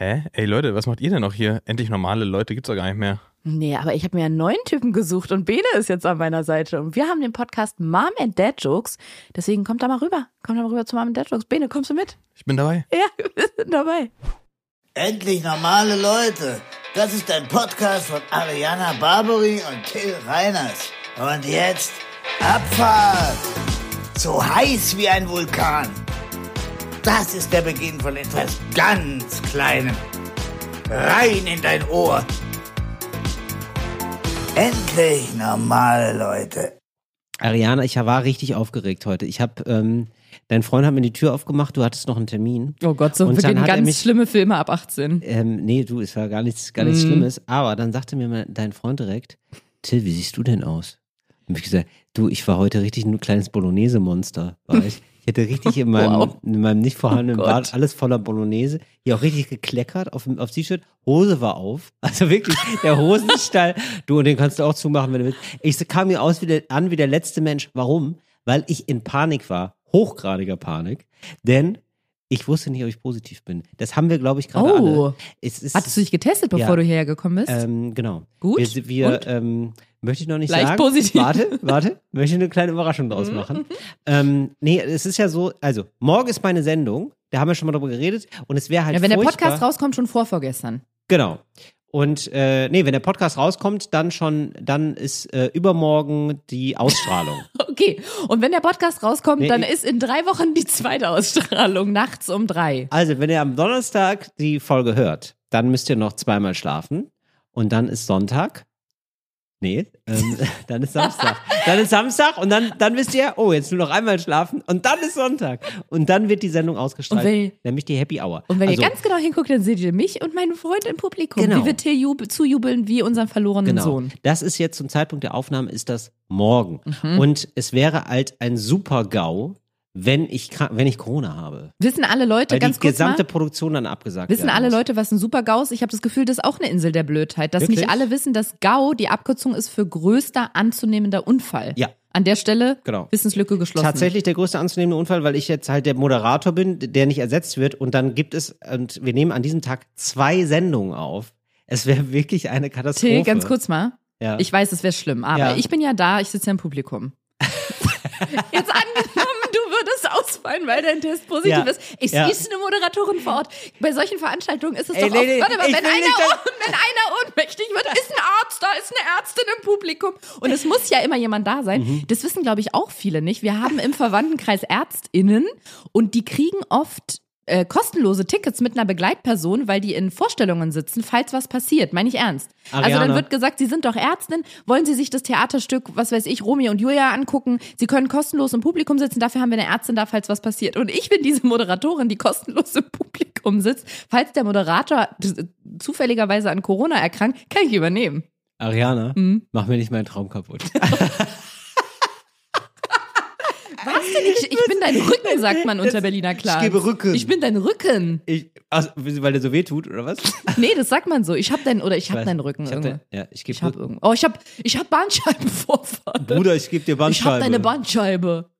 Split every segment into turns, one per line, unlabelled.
Hä? Ey Leute, was macht ihr denn noch hier? Endlich normale Leute gibt's doch gar nicht mehr.
Nee, aber ich habe mir einen neuen Typen gesucht und Bene ist jetzt an meiner Seite. Und wir haben den Podcast Mom and Dad Jokes. Deswegen kommt da mal rüber. Kommt da mal rüber zu Mom and Dad Jokes. Bene, kommst du mit?
Ich bin dabei.
Ja, wir sind dabei.
Endlich normale Leute. Das ist ein Podcast von Ariana Barbary und Till Reiners. Und jetzt Abfahrt. So heiß wie ein Vulkan. Das ist der Beginn von etwas ganz Kleinem. Rein in dein Ohr. Endlich normale Leute.
Ariana, ich war richtig aufgeregt heute. Ich habe, ähm, dein Freund hat mir die Tür aufgemacht, du hattest noch einen Termin.
Oh Gott, so
Und er
ganz
mich-
schlimme Filme ab 18.
Ähm, nee, du, es war gar nichts, gar nichts
Mhm.
Schlimmes. Aber dann sagte mir mein, dein Freund direkt, Till, wie siehst du denn aus? Und ich gesagt, du, ich war heute richtig ein kleines Bolognese-Monster, war ich. Ich hätte richtig in meinem,
Wow.
in meinem nicht vorhandenen
Oh
Bad alles voller Bolognese. Hier auch richtig gekleckert auf dem aufs T-Shirt. Hose war auf. Also wirklich, der Hosenstall. du, und den kannst du auch zumachen, wenn du willst. Ich kam mir aus wie der, an wie der letzte Mensch. Warum? Weil ich in Panik war. Hochgradiger Panik. Denn ich wusste nicht, ob ich positiv bin. Das haben wir, glaube ich, gerade
Oh.
alle. Es ist,
Hattest du dich getestet, bevor
Ja.
du hierher gekommen bist?
ähm, genau.
Gut.
Wir, wir ähm, möchte ich noch nicht
Leicht
sagen.
positiv.
Warte, warte. Möchte eine kleine Überraschung draus machen. ähm, nee, es ist ja so, also, morgen ist meine Sendung. Da haben wir schon mal drüber geredet. Und es wäre halt
ja, wenn der
furchtbar.
Podcast rauskommt, schon vor vorgestern.
Genau. Und äh, nee, wenn der Podcast rauskommt, dann schon, dann ist äh, übermorgen die Ausstrahlung.
Okay, und wenn der Podcast rauskommt,
Nee,
dann ist in drei Wochen die zweite Ausstrahlung, nachts um drei.
also, wenn ihr am Donnerstag die Folge hört, dann müsst ihr noch zweimal schlafen. Und dann ist Sonntag. Nee, ähm, dann ist Samstag. Dann ist Samstag und dann, dann wisst ihr, oh, jetzt nur noch einmal schlafen und dann ist Sonntag. Und dann wird die Sendung ausgestrahlt,
wenn-
nämlich die Happy Hour.
Und wenn
also,
ihr ganz genau hinguckt, dann seht ihr mich und meinen Freund im Publikum,
Genau.
wie wir Till jub zujubeln wie unseren verlorenen
Genau.
Sohn.
Das ist jetzt zum Zeitpunkt der Aufnahme ist das morgen.
Mhm.
Und es wäre halt ein super GAU, wenn ich, wenn ich Corona habe.
Wissen alle Leute,
Weil
ganz
die gesamte
mal,
Produktion dann abgesagt
wissen alle
muss.
Leute, was ein Super-GAU ist? Ich habe das Gefühl, das ist auch eine Insel der Blödheit, dass
Wirklich?
nicht alle wissen, dass GAU die Abkürzung ist für größter anzunehmender Unfall.
Ja.
An der Stelle
Genau.
Wissenslücke geschlossen.
Tatsächlich der größte anzunehmende Unfall, weil ich jetzt halt der Moderator bin, der nicht ersetzt wird. Und dann gibt es, und wir nehmen an diesem Tag zwei Sendungen auf. Es wäre wirklich eine Katastrophe.
Till, ganz kurz mal.
Ja.
Ich weiß, es wäre schlimm, aber
Ja.
ich bin ja da, ich sitze ja im Publikum. Jetzt angenommen, würdest ausfallen, weil dein Test positiv
Ja.
ist. Es
Ja.
ist eine Moderatorin vor Ort. Bei solchen Veranstaltungen ist es
Ey,
doch
nee,
oft,
nee,
warte mal,
ich
wenn einer, wenn einer ohnmächtig wird, ist ein Arzt da, ist eine Ärztin im Publikum. Und es muss ja immer jemand da sein.
Mhm.
Das wissen, glaube ich, auch viele nicht. Wir haben im Verwandtenkreis ÄrztInnen und die kriegen oft äh, kostenlose Tickets mit einer Begleitperson, weil die in Vorstellungen sitzen, falls was passiert. Meine ich ernst. Also
Ariane.
dann wird gesagt, Sie sind doch Ärztin, wollen Sie sich das Theaterstück, was weiß ich, Romeo und Julia angucken? Sie können kostenlos im Publikum sitzen, dafür haben wir eine Ärztin da, falls was passiert. Und ich bin diese Moderatorin, die kostenlos im Publikum sitzt. Falls der Moderator zufälligerweise an Corona erkrankt, kann ich übernehmen.
Ariana,
Mhm.
mach mir nicht meinen Traum kaputt.
Was denn? Ich, ich bin dein Rücken, sagt man unter Berliner Klar.
gebe Rücken.
Ich bin dein Rücken.
Ich, also, weil der so weh tut, oder was?
Nee, das sagt man so. Ich hab dein, oder ich hab
weiß.
deinen Rücken
Ich hab dein- ja, ich gebe
Ich hab. Oh, ich hab, ich hab Bandscheibenvorfall.
Bruder, ich gebe dir
ich
Bandscheibe.
hab deine Bandscheibe.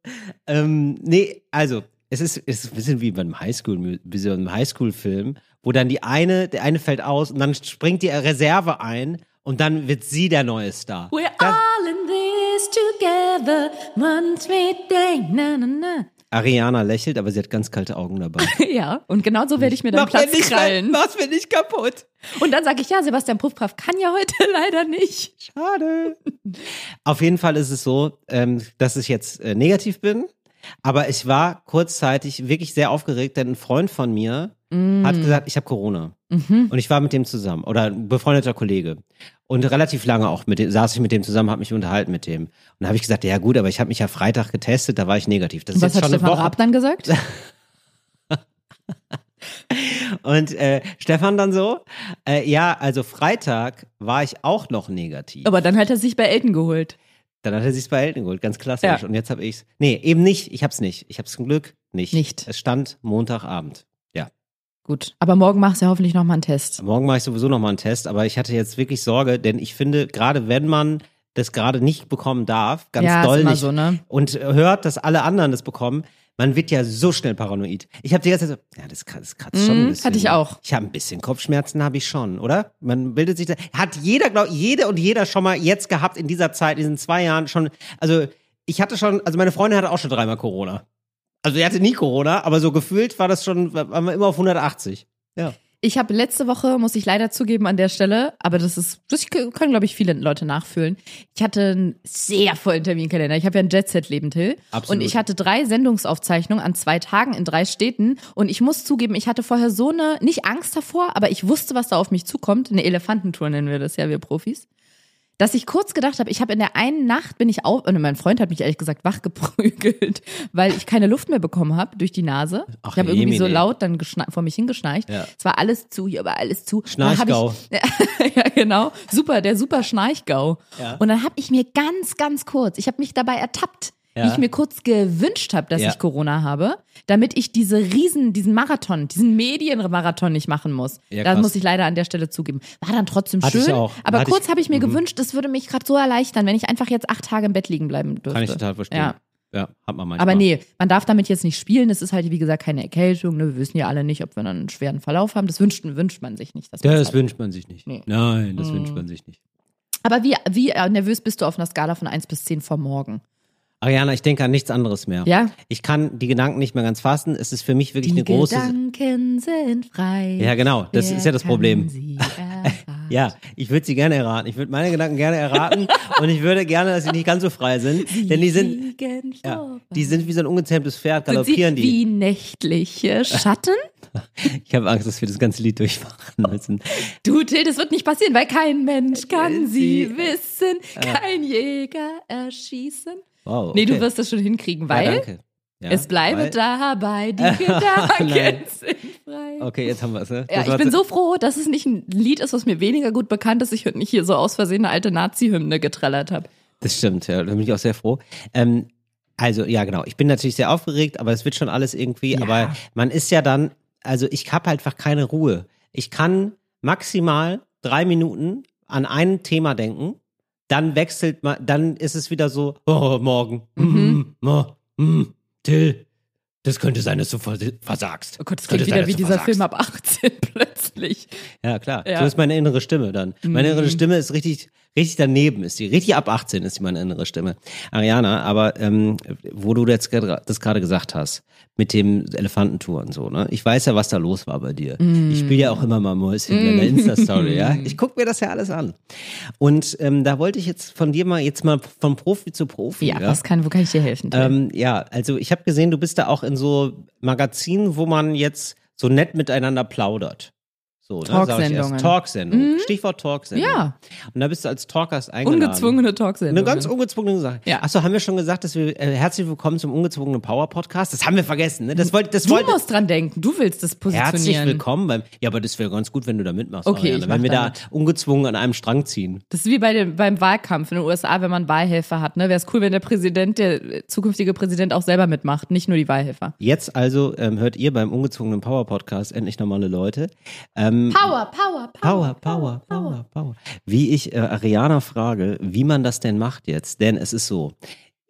Ähm, nee, also, es ist, es ist ein bisschen wie beim Highschool, wie so einem Highschool-Film, wo dann die eine, der eine fällt aus und dann springt die Reserve ein und dann wird sie der neue Star.
We're
Das,
all in this together, one sweet day, na na na.
Ariana lächelt, aber sie hat ganz kalte Augen dabei.
Ja, und genau so werde ich mir dann
Mach mir
Platz
nicht,
krallen.
mach's mir nicht kaputt.
Und dann sage ich, ja, Sebastian Puffkraft kann ja heute leider nicht.
Schade. Auf jeden Fall ist es so, ähm, dass ich jetzt äh, negativ bin. Aber ich war kurzzeitig wirklich sehr aufgeregt, denn ein Freund von mir hat gesagt, ich habe Corona. Und ich war mit dem zusammen. Oder ein befreundeter Kollege. Und relativ lange auch mit dem, saß ich mit dem zusammen, habe mich unterhalten mit dem. Und da habe ich gesagt, ja gut, aber ich habe mich ja Freitag getestet, da war ich negativ. Das ist
Was
jetzt
hat
schon
Stefan
eine Woche.
Raab dann gesagt?
Und äh, Stefan dann so, äh, ja, also Freitag war ich auch noch negativ.
Aber dann hat er sich bei Elton geholt.
Dann hat er sich's bei Elton geholt, ganz klassisch.
Ja.
Und jetzt habe ich's. Nee, eben nicht. Ich hab's nicht. Ich hab's zum Glück nicht.
Nicht.
Es stand Montagabend. Ja.
Gut. Aber morgen machst du ja hoffentlich nochmal einen Test.
Morgen mache ich sowieso noch mal einen Test, aber ich hatte jetzt wirklich Sorge, denn ich finde, gerade wenn man das gerade nicht bekommen darf, ganz
Ja,
doll nicht,
so, ne?
und hört, dass alle anderen das bekommen, Man wird ja so schnell paranoid. Ich habe die ganze Zeit so, ja, das, kratzt- das kratzt schon ein
Mhm,
bisschen.
hatte ich auch.
Ich habe ein bisschen Kopfschmerzen, habe ich schon, oder? Man bildet sich da. Hat jeder, glaub, jede und jeder schon mal jetzt gehabt in dieser Zeit, in diesen zwei Jahren schon. Also ich hatte schon, also meine Freundin hatte auch schon dreimal Corona. Also die hatte nie Corona, aber so gefühlt war das schon, waren wir immer auf 180. Ja.
Ich habe letzte Woche, muss ich leider zugeben an der Stelle, aber das ist, das können, glaube ich, viele Leute nachfühlen. Ich hatte einen sehr vollen Terminkalender. Ich habe ja ein Jet-Set-Leben, Till.
Absolut.
Und ich hatte drei Sendungsaufzeichnungen an zwei Tagen in drei Städten. Und ich muss zugeben, ich hatte vorher so eine, nicht Angst davor, aber ich wusste, was da auf mich zukommt. Eine Elefantentour nennen wir das ja, wir Profis. Dass ich kurz gedacht habe, ich habe in der einen Nacht bin ich auf, und mein Freund hat mich ehrlich gesagt wachgeprügelt, weil ich keine Luft mehr bekommen habe durch die Nase.
Ach,
ich habe irgendwie so laut dann vor mich hingeschneit.
Ja.
Es war alles zu, hier war alles zu.
Schnarchgau.
Ich, ja, genau. Super, der super Schnarchgau.
Ja.
Und dann habe ich mir ganz, ganz kurz, ich habe mich dabei ertappt, wie
Ja.
ich mir kurz gewünscht habe, dass
Ja.
ich Corona habe, damit ich diese Riesen, diesen Marathon, diesen Medienmarathon nicht machen muss.
Ja,
da
krass.
muss ich leider an der Stelle zugeben. War dann trotzdem
Hatte
schön. Aber
Hatte
kurz habe ich mir
mhm.
gewünscht, das würde mich gerade so erleichtern, wenn ich einfach jetzt acht Tage im Bett liegen bleiben dürfte.
Kann ich total verstehen.
Ja.
Ja, hat man manchmal.
Aber nee, man darf damit jetzt nicht spielen. Es ist halt, wie gesagt, keine Erkältung. Ne? Wir wissen ja alle nicht, ob wir dann einen schweren Verlauf haben. Das wünscht, wünscht man sich nicht.
Das
hat.
wünscht man sich nicht.
Nee.
Nein, das
Mhm.
wünscht man sich nicht.
Aber wie, wie äh, nervös bist du auf einer Skala von 1 bis 10 vor morgen?
Ariana, ich denke an nichts anderes mehr.
Ja?
Ich kann die Gedanken nicht mehr ganz fassen. Es ist für mich wirklich
Die
eine große.
Gedanken sind frei.
Ja, genau. Das
Wer
ist ja das Problem.
sie?
Ja, ich würde sie gerne erraten. Ich würde meine Gedanken gerne erraten und ich würde gerne, dass sie nicht ganz so frei sind, denn die sind, ja, die sind wie so ein ungezähmtes Pferd,
sie
galoppieren die.
wie nächtliche Schatten?
Ich habe Angst, dass wir das ganze Lied durchmachen müssen.
Du, Till, das wird nicht passieren, weil kein Mensch kann sie,
Sie-
wissen, kein Jäger erschießen.
Wow.
Nee, du
okay.
wirst das schon hinkriegen,
Ja,
weil
danke. Ja,
es bleibe
weil-
dabei, die. Gedanken sind frei.
Okay, jetzt haben wir es. Ne?
Ja, ich bin so froh, dass es nicht ein Lied ist, was mir weniger gut bekannt ist. Ich nicht hier so aus Versehen eine alte Nazi-Hymne getrellert habe.
Das stimmt, ja, da bin ich auch sehr froh. Ähm, also, ja, genau. Ich bin natürlich sehr aufgeregt, aber es wird schon alles irgendwie.
Ja.
Aber man ist ja dann, also ich habe einfach keine Ruhe. Ich kann maximal drei Minuten an ein Thema denken, dann wechselt man, dann ist es wieder so, oh, morgen,
Mhm.
mm, oh, mm, Till, das könnte sein, dass du vers- versagst.
Oh Gott, das klingt
sein,
wieder wie
dass du
dieser
versagst.
Film ab 18 plötzlich.
Ja, klar.
Ja.
So ist meine innere Stimme dann. Meine
Mhm.
innere Stimme ist richtig, richtig daneben, ist die. Richtig ab 18 ist die meine innere Stimme. Ariana, aber ähm, wo du jetzt das gerade gesagt hast, mit dem Elefantentour und so, ne? Ich weiß ja, was da los war bei dir.
Mhm.
Ich spiele ja auch immer mal Mäuschen in der Insta-Story, ja? Ich gucke mir das ja alles an. Und ähm, da wollte ich jetzt von dir mal, jetzt mal von Profi zu Profi.
Ja, was kann, wo kann ich dir helfen?
Ähm, ja, also ich habe gesehen, du bist da auch in so Magazinen, wo man jetzt so nett miteinander plaudert. So, ne.
Talksendungen.
Talksendung.
Mhm.
Stichwort Talksendung.
Ja.
Und da bist du als Talkgast eingeladen.
Ungezwungene Talksendung.
Eine ganz ungezwungene Sache.
Ja.
Achso, haben wir schon gesagt, dass wir äh, herzlich willkommen zum ungezwungenen Power Podcast? Das haben wir vergessen, ne? Das wollte das
du
wollte
musst dran denken, du willst das positionieren.
Herzlich willkommen beim Ja, aber das wäre ganz gut, wenn du da mitmachst,
Okay,
Ariane, wenn wir
da mit.
ungezwungen an einem Strang ziehen.
Das ist wie bei dem, beim Wahlkampf in den USA, wenn man Wahlhelfer hat. Ne? Wäre es cool, wenn der Präsident, der äh, zukünftige Präsident auch selber mitmacht, nicht nur die Wahlhelfer.
Jetzt also ähm, hört ihr beim ungezwungenen Power Podcast endlich normale Leute. Ähm,
Power, Power,
Power, Power, Power, Power. Wie ich äh, Ariana frage, wie man das denn macht jetzt, denn es ist so,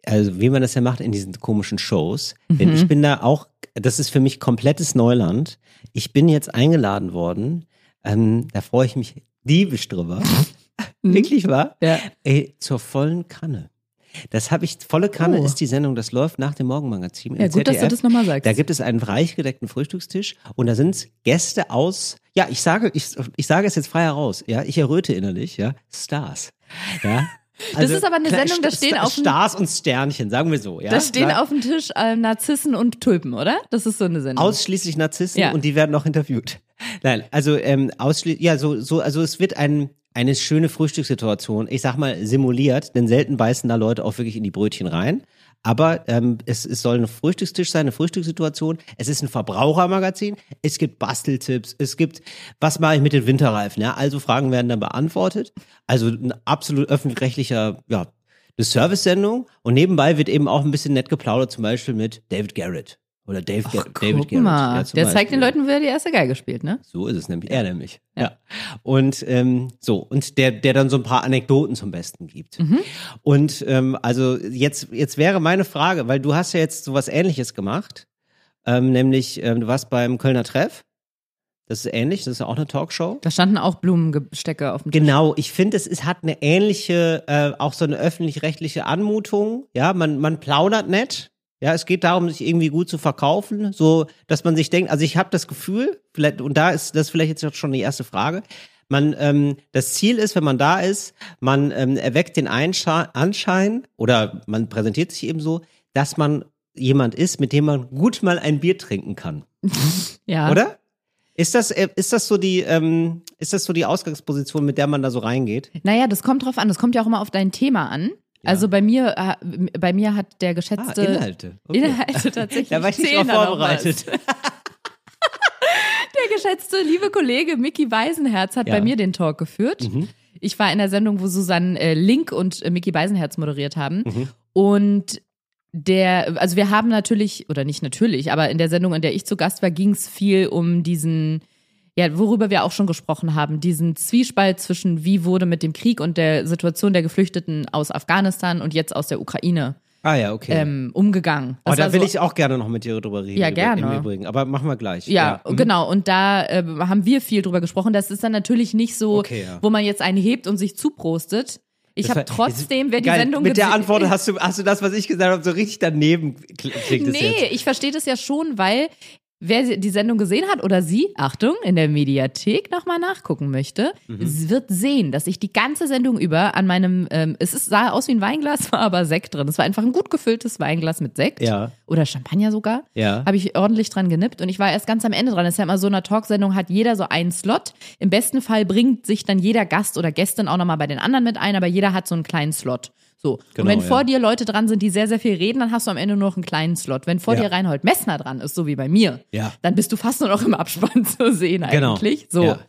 also wie man das ja macht in diesen komischen Shows, denn ich bin da auch, das ist für mich komplettes Neuland. Ich bin jetzt eingeladen worden, ähm, da freue ich mich diebisch drüber. Wirklich wahr?
Ja.
Ey, zur vollen Kanne. Das habe ich, volle Kanne
Oh.
ist die Sendung, das läuft nach dem Morgenmagazin.
Ja, gut, dass du
ZDF.
das nochmal sagst.
Da gibt es einen reich gedeckten Frühstückstisch und da sind Gäste aus, ja, ich sage, ich, ich sage es jetzt frei heraus, ja, ich erröte innerlich, ja, Stars. Ja. Also
ist aber eine Sendung, da stehen auf dem-
Stars und Sternchen, sagen wir so, ja.
da stehen auf dem Tisch äh, Narzissen und Tulpen, oder? Das ist so eine Sendung.
Ausschließlich Narzissen
Ja.
und die werden auch interviewt. Nein, also ähm, ausschließlich, ja, so, so, also es wird ein, eine schöne Frühstückssituation, ich sag mal, simuliert, denn selten beißen da Leute auch wirklich in die Brötchen rein. Aber ähm, es, es soll ein Frühstückstisch sein, eine Frühstückssituation. Es ist ein Verbrauchermagazin. Es gibt Basteltipps. Es gibt, was mache ich mit den Winterreifen? Ja, also Fragen werden dann beantwortet. Also ein absolut öffentlich-rechtlicher, ja, eine Service-Sendung. Und nebenbei wird eben auch ein bisschen nett geplaudert, zum Beispiel mit David Garrett Oder Dave,
Ach,
Ga- David Garrett.
mal.
Ja,
Der zeigt den
Beispiel.
Leuten, wer die erste Geige spielt, ne?
So ist es nämlich. Er nämlich. Ja.
Ja.
Und ähm, so, und der, der dann so ein paar Anekdoten zum Besten gibt. Und ähm, also jetzt, jetzt wäre meine Frage, weil du hast ja jetzt sowas ähnliches gemacht, ähm, nämlich ähm, du warst beim Kölner Treff. Das ist ähnlich, das ist ja auch eine Talkshow.
Da standen auch Blumengestecke auf dem Tisch.
Genau, ich finde, es ist, hat eine ähnliche, äh, auch so eine öffentlich-rechtliche Anmutung. Ja, man, man plaudert nett. Ja, es geht darum, sich irgendwie gut zu verkaufen, so dass man sich denkt, also ich habe das Gefühl, vielleicht, und da ist das vielleicht jetzt schon die erste Frage. Man, ähm, das Ziel ist, wenn man da ist, man ähm, erweckt den Einsche Anschein oder man präsentiert sich eben so, dass man jemand ist, mit dem man gut mal ein Bier trinken kann.
Ja.
Oder? Ist das, äh, ist das so die, ähm, ist das so die Ausgangsposition, mit der man da so reingeht?
Naja, das kommt drauf an. Das kommt ja auch immer auf dein Thema an. Also bei mir, äh, bei mir hat der
Ah,
geschätzte
Inhalte. Okay.
Inhalte tatsächlich.
Da war ich nicht drauf vorbereitet.
Der geschätzte liebe Kollege Mickey Weisenherz hat
Ja. Mhm.
bei mir den Talk geführt. Ich war in der Sendung, wo Susanne äh, Link und äh, Mickey Weisenherz moderiert haben.
Mhm.
Und der, also wir haben natürlich, oder nicht natürlich, aber in der Sendung, in der ich zu Gast war, ging es viel um diesen, ja, worüber wir auch schon gesprochen haben, diesen Zwiespalt zwischen wie wurde mit dem Krieg und der Situation der Geflüchteten aus Afghanistan und jetzt aus der Ukraine
Ah ja, okay.
ähm, umgegangen.
oh,
Das
da
war
will
so-
ich auch gerne noch mit dir drüber reden.
Ja, gerne.
Im Übrigen. Aber machen wir gleich.
Ja,
mhm.
genau. Und da äh, haben wir viel drüber gesprochen. Das ist dann natürlich nicht so,
Okay, ja.
wo man jetzt einen hebt und sich zuprostet. Ich habe trotzdem, wer die
Geil.
Sendung
Mit der Antwort hast du, hast du das, was ich gesagt habe, so richtig daneben kl- klingt
Nee,
jetzt.
ich verstehe das ja schon, weil wer die Sendung gesehen hat oder sie, Achtung, in der Mediathek nochmal nachgucken möchte,
Mhm.
wird sehen, dass ich die ganze Sendung über an meinem, ähm, es ist, sah aus wie ein Weinglas, war aber Sekt drin. Es war einfach ein gut gefülltes Weinglas mit Sekt.
Ja.
Oder Champagner sogar.
Ja.
Habe ich ordentlich dran genippt und ich war erst ganz am Ende dran. Das ist ja immer so in einer Talksendung, hat jeder so einen Slot. Im besten Fall bringt sich dann jeder Gast oder Gästin auch nochmal bei den anderen mit ein, aber jeder hat so einen kleinen Slot. So.
Genau,
und wenn
ja.
vor dir Leute dran sind, die sehr, sehr viel reden, dann hast du am Ende nur noch einen kleinen Slot. Wenn vor
Ja.
dir Reinhold Messner dran ist, so wie bei mir,
Ja.
dann bist du fast nur noch im Abspann zu sehen
Genau.
eigentlich. So.
Ja.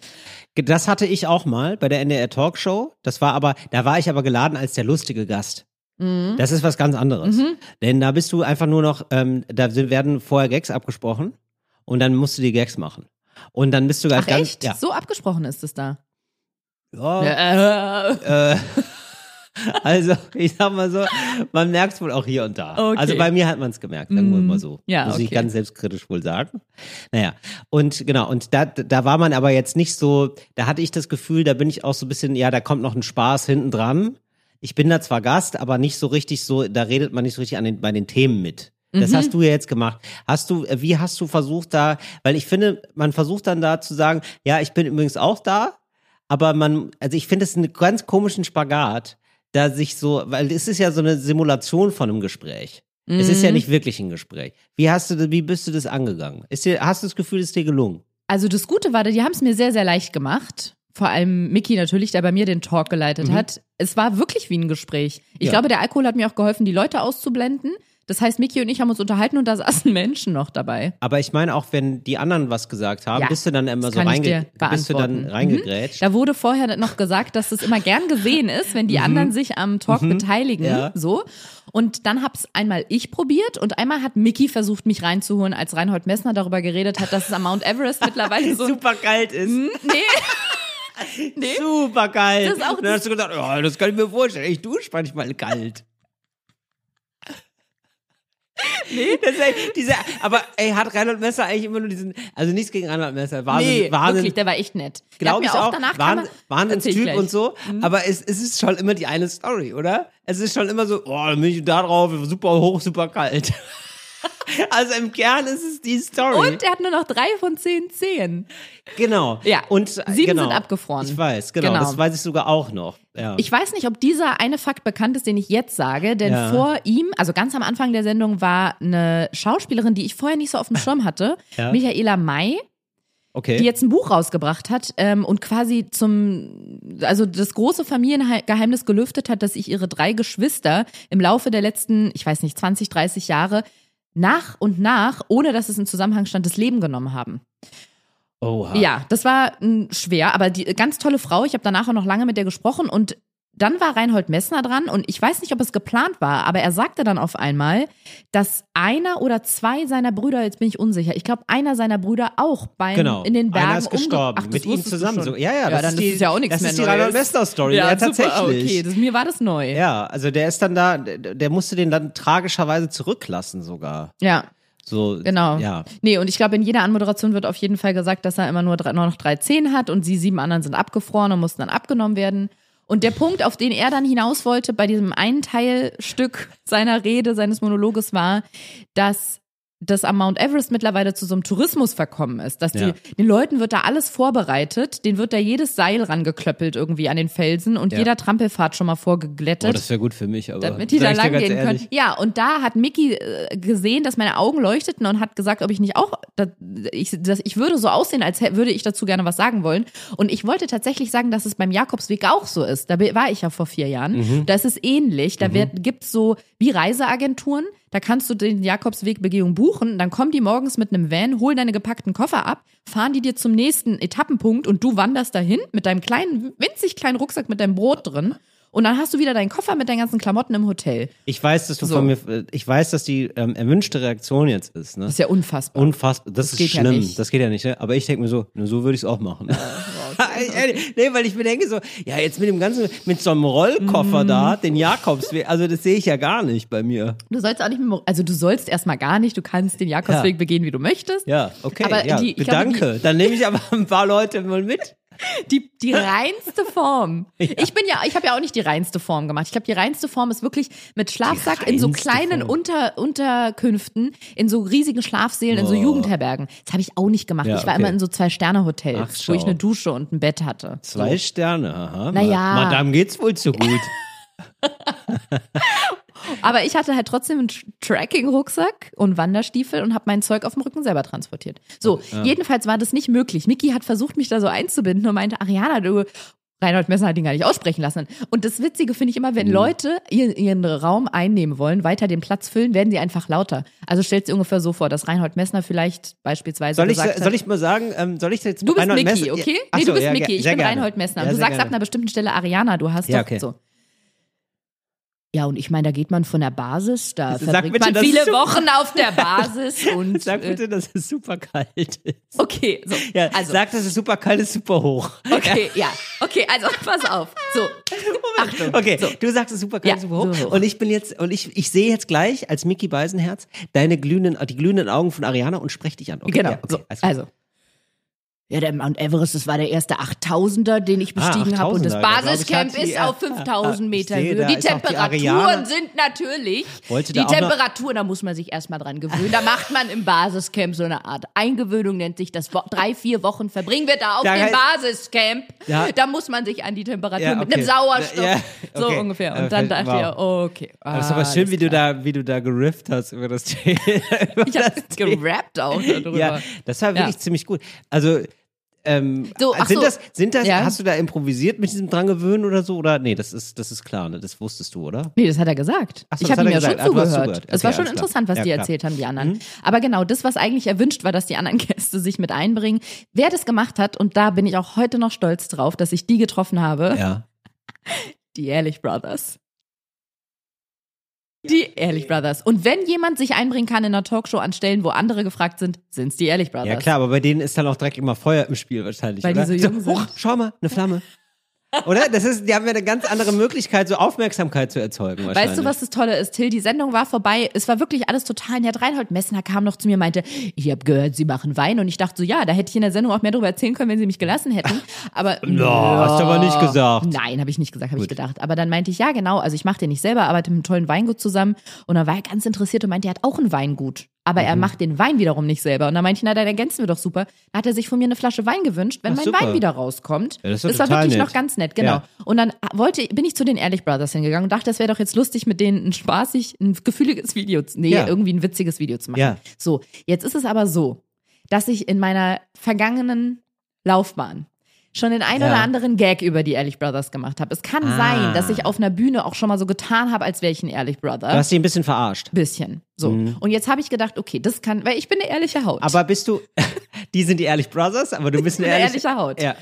Das hatte ich auch mal bei der NDR Talkshow. Das war aber, da war ich aber geladen als der lustige Gast.
Mhm.
Das ist was ganz anderes. Denn da bist du einfach nur noch, ähm, da werden vorher Gags abgesprochen und dann musst du die Gags machen. Und dann bist du
Ach
ganz,
echt?
ja.
So abgesprochen ist es da.
Ja,
Äh,
äh, also, ich sag mal so, man merkt es wohl auch hier und da.
Okay.
Also bei mir hat man es gemerkt, sagen wir
Mm,
mal so.
ja,
Muss ich ganz selbstkritisch wohl sagen. Naja, und genau, und da, da war man aber jetzt nicht so, da hatte ich das Gefühl, da bin ich auch so ein bisschen, ja, da kommt noch ein Spaß hinten dran. Ich bin da zwar Gast, aber nicht so richtig so, da redet man nicht so richtig an den, bei den Themen mit. Das hast du ja jetzt gemacht. Hast du, äh, wie hast du versucht da, weil ich finde, man versucht dann da zu sagen, ja, ich bin übrigens auch da, aber man, also ich finde es einen ganz komischen Spagat, da sich so, weil es ist ja so eine Simulation von einem Gespräch. Es ist ja nicht wirklich ein Gespräch. Wie hast du, wie bist du das angegangen? Ist dir, hast du das Gefühl, es ist dir gelungen?
Also das Gute war, die haben es mir sehr, sehr leicht gemacht. Vor allem Mickey natürlich, der bei mir den Talk geleitet hat. Es war wirklich wie ein Gespräch. Ich
Mhm. Ja.
glaube, der Alkohol hat mir auch geholfen, die Leute auszublenden. Das heißt, Mickey und ich haben uns unterhalten und da saßen Menschen noch dabei.
Aber ich meine auch, wenn die anderen was gesagt haben,
Ja,
bist du dann immer so reinge bist du dann.
Mhm.
reingegrätscht?
Da wurde vorher noch gesagt, dass es immer gern gesehen ist, wenn die anderen sich am Talk beteiligen.
Mhm. Ja.
So. Und dann hab's einmal ich probiert und einmal hat Mickey versucht, mich reinzuholen, als Reinhold Messner darüber geredet hat, dass es am Mount Everest mittlerweile so.
Super kalt ist.
Nee. nee.
Super kalt.
Das ist auch
dann hast du gesagt, oh, das kann ich mir vorstellen. Ich dusche manchmal kalt. Nee, das ist echt, diese, aber ey, hat Reinhold Messer eigentlich immer nur diesen, also nichts gegen Reinhold Messer, Wahnsinn,
Nee,
Wahnsinn,
wirklich, der war echt nett.
Glaube ich auch,
danach
Wahnsinn, Wahnsinnstyp.
Mhm.
und so, aber es, es ist schon immer die eine Story, oder? Es ist schon immer so, oh, dann bin ich da drauf, super hoch, super kalt. Also im Kern ist es die Story.
Und er hat nur noch drei von zehn Zehen.
genau.
Ja,
und
sieben
genau.
sind abgefroren.
Ich weiß, genau,
Genau.
das weiß ich sogar auch noch. Ja.
Ich weiß nicht, ob dieser eine Fakt bekannt ist, den ich jetzt sage, denn
Ja.
vor ihm, also ganz am Anfang der Sendung, war eine Schauspielerin, die ich vorher nicht so auf dem Schirm hatte,
Ja.
Michaela May,
okay.
die jetzt ein Buch rausgebracht hat ähm, und quasi zum, also das große Familiengeheimnis gelüftet hat, dass sich ihre drei Geschwister im Laufe der letzten, ich weiß nicht, 20, 30 Jahre nach und nach, ohne dass es in Zusammenhang stand, das Leben genommen haben.
Oha.
Ja, das war mm, schwer, aber die ganz tolle Frau. Ich habe danach auch noch lange mit der gesprochen und dann war Reinhold Messner dran und ich weiß nicht, ob es geplant war, aber er sagte dann auf einmal, dass einer oder zwei seiner Brüder, jetzt bin ich unsicher, ich glaube einer seiner Brüder auch beim
Genau.
in den Bergen
Einer ist gestorben.
Ach, das
mit ihm zusammen. So. Ja, ja,
ja,
das
dann
ist die,
ist es ja auch nichts
das
mehr
ist die. Reinhold Messner Story. Ja,
Ja, super,
tatsächlich.
okay, das, mir war das neu.
Ja, also der ist dann da, der, musste den dann tragischerweise zurücklassen sogar.
ja.
So,
Genau.
Ja.
Nee, und ich glaube, in jeder Anmoderation wird auf jeden Fall gesagt, dass er immer nur, drei, nur noch drei Zehen hat und die sieben anderen sind abgefroren und mussten dann abgenommen werden. Und der Punkt, auf den er dann hinaus wollte bei diesem einen Teilstück seiner Rede, seines Monologes war, dass das am Mount Everest mittlerweile zu so einem Tourismus verkommen ist. Dass die,
Ja.
den Leuten wird da alles vorbereitet, denen wird da jedes Seil rangeklöppelt irgendwie an den Felsen und
Ja.
jeder Trampelpfad schon mal vorgeglättet
Oh, das wäre gut für mich, aber.
damit die da lang gehen
ehrlich.
können. Ja, und da hat Mickey äh, gesehen, dass meine Augen leuchteten und hat gesagt, ob ich nicht auch, dass ich, dass ich würde so aussehen, als würde ich dazu gerne was sagen wollen. Und ich wollte tatsächlich sagen, dass es beim Jakobsweg auch so ist. Da war ich ja vor vier Jahren.
Mhm.
Da ist es ähnlich. Da wird, gibt's so wie Reiseagenturen. Da kannst du den Jakobswegbegehung buchen. Dann kommen die morgens mit einem Van, holen deine gepackten Koffer ab, fahren die dir zum nächsten Etappenpunkt und du wanderst dahin mit deinem kleinen, winzig kleinen Rucksack mit deinem Brot drin. Und dann hast du wieder deinen Koffer mit deinen ganzen Klamotten im Hotel.
Ich weiß, dass du
So.
von mir, ich weiß, dass die ähm, erwünschte Reaktion jetzt ist, ne?
Das ist ja unfassbar.
Unfassbar. Das, ist
geht ja
schlimm.
nicht.
das geht ja nicht, ne? Aber ich denke mir so, nur so würde ich es auch machen. nee, weil ich mir denke so, ja, jetzt mit dem ganzen, mit so einem Rollkoffer da,
Mhm.
den Jakobsweg, also das sehe ich ja gar nicht bei mir.
Du sollst auch nicht mehr, also du sollst erstmal gar nicht, du kannst den Jakobsweg
Ja.
begehen, wie du möchtest.
Ja, okay,
Aber
ja,
die- ich glaube,
bedanke. Dann nehme ich aber ein paar Leute mal mit.
Die, die reinste Form. Ich bin ja, ich habe ja auch nicht die reinste Form gemacht. Ich glaube, die reinste Form ist wirklich mit Schlafsack in so kleinen
Form.
Unter, Unterkünften, in so riesigen Schlafsälen, in so Jugendherbergen. Das habe ich auch nicht gemacht.
Ja,
ich war
okay.
immer in so zwei Sterne-Hotels,
Ach,
wo ich eine Dusche und ein Bett hatte.
Zwei Sterne, aha.
Naja.
Madame geht's wohl zu gut.
Aber ich hatte halt trotzdem einen Tr- Tracking-Rucksack und Wanderstiefel und habe mein Zeug auf dem Rücken selber transportiert. So, jedenfalls war das nicht möglich. Mickey hat versucht, mich da so einzubinden und meinte, Ariana, du, Reinhold Messner hat ihn gar nicht aussprechen lassen. Und das Witzige finde ich immer, wenn Leute ihren, ihren Raum einnehmen wollen, weiter den Platz füllen, werden sie einfach lauter. Also stellt sie ungefähr so vor, dass Reinhold Messner vielleicht beispielsweise
Soll ich,
gesagt
soll
hat,
ich mal sagen, ähm, soll ich jetzt
Du bist
Reinhold
Mickey,
Messner-
okay?
Ach
nee, du bist
ja,
Mickey, ich bin
gerne.
Reinhold Messner.
Ja,
du sagst ab
gerne.
einer bestimmten Stelle Ariana, du hast
Ja, okay.
so. Ja, und ich meine, da geht man von der Basis, da
Sag
verbringt
bitte,
man viele Wochen auf der Basis und
Sag
äh,
bitte, dass es super kalt ist.
okay, so.
Ja,
also,
sag, dass es super kalt ist, super hoch.
okay, ja. Okay, also pass auf. So. Achtung.
Okay,
So.
du sagst es super kalt,
Ja,
super hoch.
so hoch.
Und ich bin jetzt, und ich, ich sehe jetzt gleich als Mickey Beisenherz deine glühenden, die glühenden Augen von Ariana und sprech dich an. Okay,
Genau.
ja, okay,
so.
alles klar.
Also. Ja, der Mount Everest, das war der erste 8000er, den ich bestiegen habe. Und das
8000er, da glaub ich,
Basiscamp
die-
ist auf
ah,
5000
ah,
Meter
ich
Höhe. Die
die
Temperaturen
Ariana.
sind natürlich.
Wollte
die Temperaturen, da muss man sich erstmal dran gewöhnen. Da macht man im Basiscamp so eine Art Eingewöhnung, nennt sich das. Drei, vier Wochen verbringen wir da auf
Da
dem Basiscamp.
Ja.
Da muss man sich an die Temperatur
Ja,
mit
okay.
einem Sauerstoff.
Ja,
So
okay.
ungefähr.
Äh,
Und dann
wow.
dachte ich, oh, okay.
Aber es ist aber schön, wie du da, wie du da gerifft hast über das Thema.
Ich habe gerappt auch darüber.
ja, das war wirklich ziemlich gut. Also, ähm,
So, ach
sind
so.
das, sind das,
Ja.
hast du da improvisiert mit diesem dran gewöhnen oder so? Oder, nee, das ist, das ist klar, ne? Das wusstest du, oder?
Nee, das hat er gesagt.
So,
ich habe ihm ja schon zugehört.
zugehört.
Es
Okay,
war schon interessant, was
Ja,
die
klar.
erzählt haben, die anderen. Aber genau, das, was eigentlich erwünscht war, dass die anderen Gäste sich mit einbringen. Wer das gemacht hat, und da bin ich auch heute noch stolz drauf, dass ich die getroffen habe,
Ja.
die Ehrlich Brothers. Die Ehrlich Brothers. Und wenn jemand sich einbringen kann in einer Talkshow an Stellen, wo andere gefragt sind, sind's die Ehrlich Brothers.
Ja, klar, aber bei denen ist dann auch direkt immer Feuer im Spiel wahrscheinlich.
Weil die
oder?
so jung sind.
hoch, schau mal, eine Flamme. Oder? Das ist, die haben ja eine ganz andere Möglichkeit, so Aufmerksamkeit zu erzeugen.
Weißt du, was das Tolle ist, Till? Die Sendung war vorbei. Es war wirklich alles total nett. Reinhold Messner kam noch zu mir und meinte, ich habe gehört, Sie machen Wein. Und ich dachte so, ja, da hätte ich in der Sendung auch mehr darüber erzählen können, wenn Sie mich gelassen hätten. Aber
No, hast du aber nicht gesagt.
Nein, habe ich nicht gesagt, habe ich gedacht. Aber dann meinte ich, ja, genau. Also ich mache den nicht selber, arbeite mit einem tollen Weingut zusammen. Und dann war er ganz interessiert und meinte, er hat auch ein Weingut. Aber
Mhm.
er macht den Wein wiederum nicht selber. Und dann meinte ich, na, dann ergänzen wir doch super. Dann hat er sich von mir eine Flasche Wein gewünscht, wenn
Ach,
mein
super.
Wein wieder rauskommt.
Ja, das ist doch
war wirklich
nett.
noch ganz nett, genau.
Ja.
Und dann wollte, bin ich zu den Ehrlich Brothers hingegangen und dachte, das wäre doch jetzt lustig, mit denen ein spaßig, ein gefühliges Video, zu- nee,
Ja.
irgendwie ein witziges Video zu machen.
Ja.
So, jetzt ist es aber so, dass ich in meiner vergangenen Laufbahn schon den ein
Ja.
oder anderen Gag über die Ehrlich Brothers gemacht habe. Es kann
Ah.
sein, dass ich auf einer Bühne auch schon mal so getan habe, als wäre ich ein Ehrlich Brother.
Du hast dich ein bisschen verarscht.
Bisschen. So. Und jetzt habe ich gedacht, okay, das kann, weil ich bin eine ehrliche Haut.
Aber bist du, die sind die Ehrlich Brothers, aber du bist eine
bin eine
ehrliche,
ehrliche Haut.
Ja.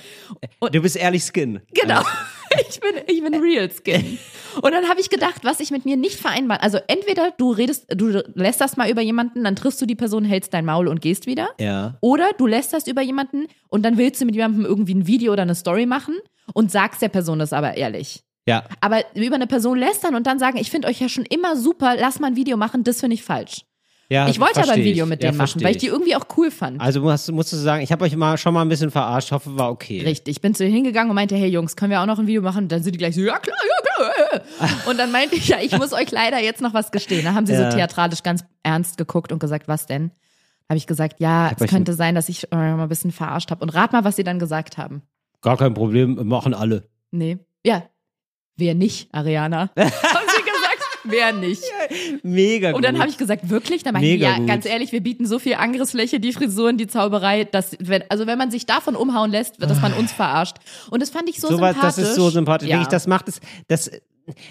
Du bist ehrlich Skin.
Genau. Ich bin, ich bin Real Skin. Und dann habe ich gedacht, was ich mit mir nicht vereinbaren. Also entweder du redest, du lässt das mal über jemanden, dann triffst du die Person, hältst dein Maul und gehst wieder.
Ja.
Oder du lässt das über jemanden und dann willst du mit jemandem irgendwie ein Video oder eine Story machen und sagst der Person das aber ehrlich.
Ja.
Aber über eine Person lästern und dann sagen, ich finde euch ja schon immer super, lass mal ein Video machen, das finde ich falsch.
Ja
ich wollte aber ein Video
ich.
mit
ja,
denen machen,
versteh
weil ich die irgendwie auch cool fand.
Also musst, musst du sagen, ich habe euch mal schon mal ein bisschen verarscht, hoffe war okay.
Richtig. Ich bin zu denen hingegangen und meinte, hey Jungs, können wir auch noch ein Video machen? Und dann sind die gleich so, ja klar, ja klar. Und dann meinte ich, ja, ich muss euch leider jetzt noch was gestehen. Da haben sie
Ja.
so theatralisch ganz ernst geguckt und gesagt, was denn? Habe ich gesagt, ja,
hab
es könnte sein, dass ich äh, mal ein bisschen verarscht habe. Und rat mal, was sie dann gesagt haben.
Gar kein Problem, machen alle.
Nee. Ja. Wer nicht, Ariana? wer nicht.
Mega
Und dann
gut.
habe ich gesagt, wirklich? Dann meinte ich, ja,
gut.
ganz ehrlich, wir bieten so viel Angriffsfläche, die Frisuren, die Zauberei, dass, wenn, also wenn man sich davon umhauen lässt, dass man uns verarscht. Und das fand ich so,
so was,
sympathisch.
das ist so sympathisch.
Ja.
Wirklich, das macht es, das,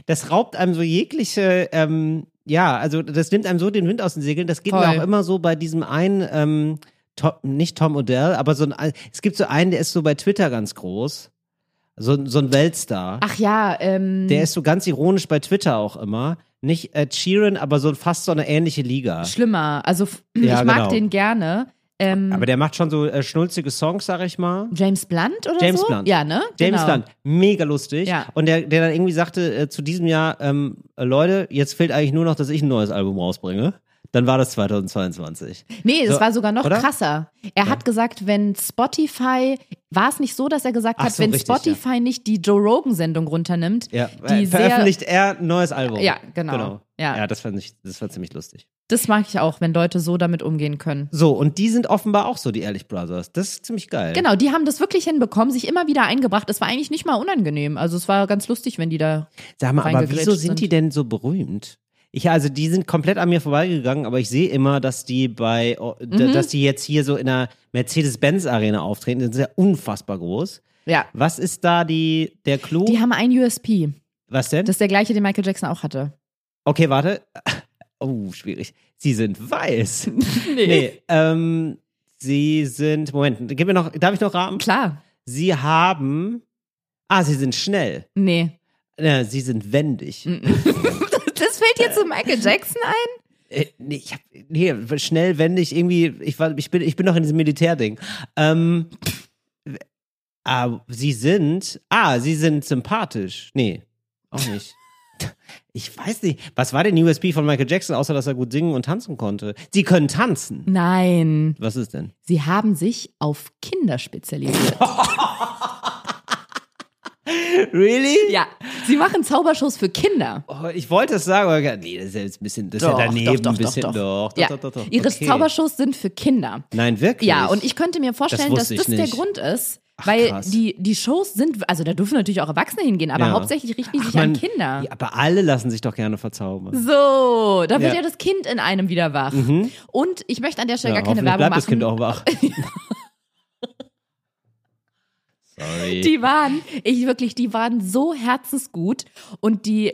das raubt einem so jegliche, ähm, ja, also das nimmt einem so den Wind aus den Segeln. Das geht mir
Voll.
auch immer so bei diesem einen, ähm, Tom, nicht Tom Odell, aber so ein, es gibt so einen, der ist so bei Twitter ganz groß. So, so ein Weltstar.
Ach ja, ähm,
Der ist so ganz ironisch bei Twitter auch immer. Nicht Ed Sheeran, aber so fast so eine ähnliche Liga.
schlimmer. Also
Ja,
ich mag
genau.
den gerne. Ähm,
Aber der macht schon so äh, schnulzige Songs, sag ich mal.
James Blunt oder
James
so?
Blunt.
Ja, ne?
James
genau.
Blunt, mega lustig.
Ja.
Und der, der dann irgendwie sagte äh, zu diesem Jahr, ähm, äh, Leute, jetzt fehlt eigentlich nur noch, dass ich ein neues Album rausbringe. Dann war das 2022.
Nee, es
So,
war sogar noch
oder?
krasser. Er hat gesagt, wenn Spotify, war es nicht so, dass er gesagt
Ach
hat,
so,
wenn
richtig,
Spotify nicht die Joe Rogan-Sendung runternimmt,
Ja,
die
äh,
sehr,
veröffentlicht er ein neues Album.
Ja, genau. Ja.
ja das, fand ich, das war ziemlich lustig.
das mag ich auch, wenn Leute so damit umgehen können.
So, und die sind offenbar auch so, die Ehrlich Brothers. Das ist ziemlich geil.
Genau, die haben das wirklich hinbekommen, sich immer wieder eingebracht. Es war eigentlich nicht mal unangenehm. Also es war ganz lustig, wenn die da.
Sag mal, aber wieso sind
sind.
die denn so berühmt? Ich, also die sind komplett an mir vorbeigegangen, aber ich sehe immer, dass die bei, d-
Mhm.
dass die jetzt hier so in der Mercedes-Benz-Arena auftreten. Das ist ja unfassbar groß.
Ja.
Was ist da die, der Clou?
Die haben einen USP.
Was denn?
Das ist der gleiche, den Michael Jackson auch hatte.
okay, warte. Oh, schwierig. Sie sind weiß. nee, ähm, sie sind, Moment, gib mir noch, darf ich noch raten?
Klar.
Sie haben, ah, sie sind schnell.
Nee.
Ja, sie sind wendig.
Das fällt dir zu Michael Jackson ein?
Äh, nee, ich hab, nee, schnell, wendig, irgendwie, ich war, ich bin, ich bin noch in diesem Militärding. Ähm, ah, sie sind, ah, sie sind sympathisch. Nee, auch nicht. Ich weiß nicht. Was war denn USP von Michael Jackson, außer dass er gut singen und tanzen konnte? Sie können tanzen.
Nein.
Was ist denn?
Sie haben sich auf Kinder spezialisiert.
Really?
ja. Sie machen Zaubershows für Kinder.
Oh, ich wollte es sagen, aber nee, das ist ja ein bisschen, das ist ja daneben
doch,
ein
doch,
bisschen.
doch,
doch, doch,
ja.
doch, doch, doch.
Ihre
Okay.
Zaubershows sind für Kinder.
Nein, wirklich.
Ja, und ich könnte mir vorstellen, dass
wusste ich
das der. Grund ist,
Ach,
weil
krass.
die, die Shows sind, also da dürfen natürlich auch Erwachsene hingehen, aber
Ja.
hauptsächlich richten die
Ach,
sich
man-
an Kinder.
Ja, aber alle lassen sich doch gerne verzaubern.
So, da wird
Ja.
ja. das Kind in einem wieder wach. Und ich möchte an der Stelle gar keine Werbung
bleibt das
machen.
Kind auch wach. Sorry.
Die waren, ich wirklich, die waren so herzensgut und die,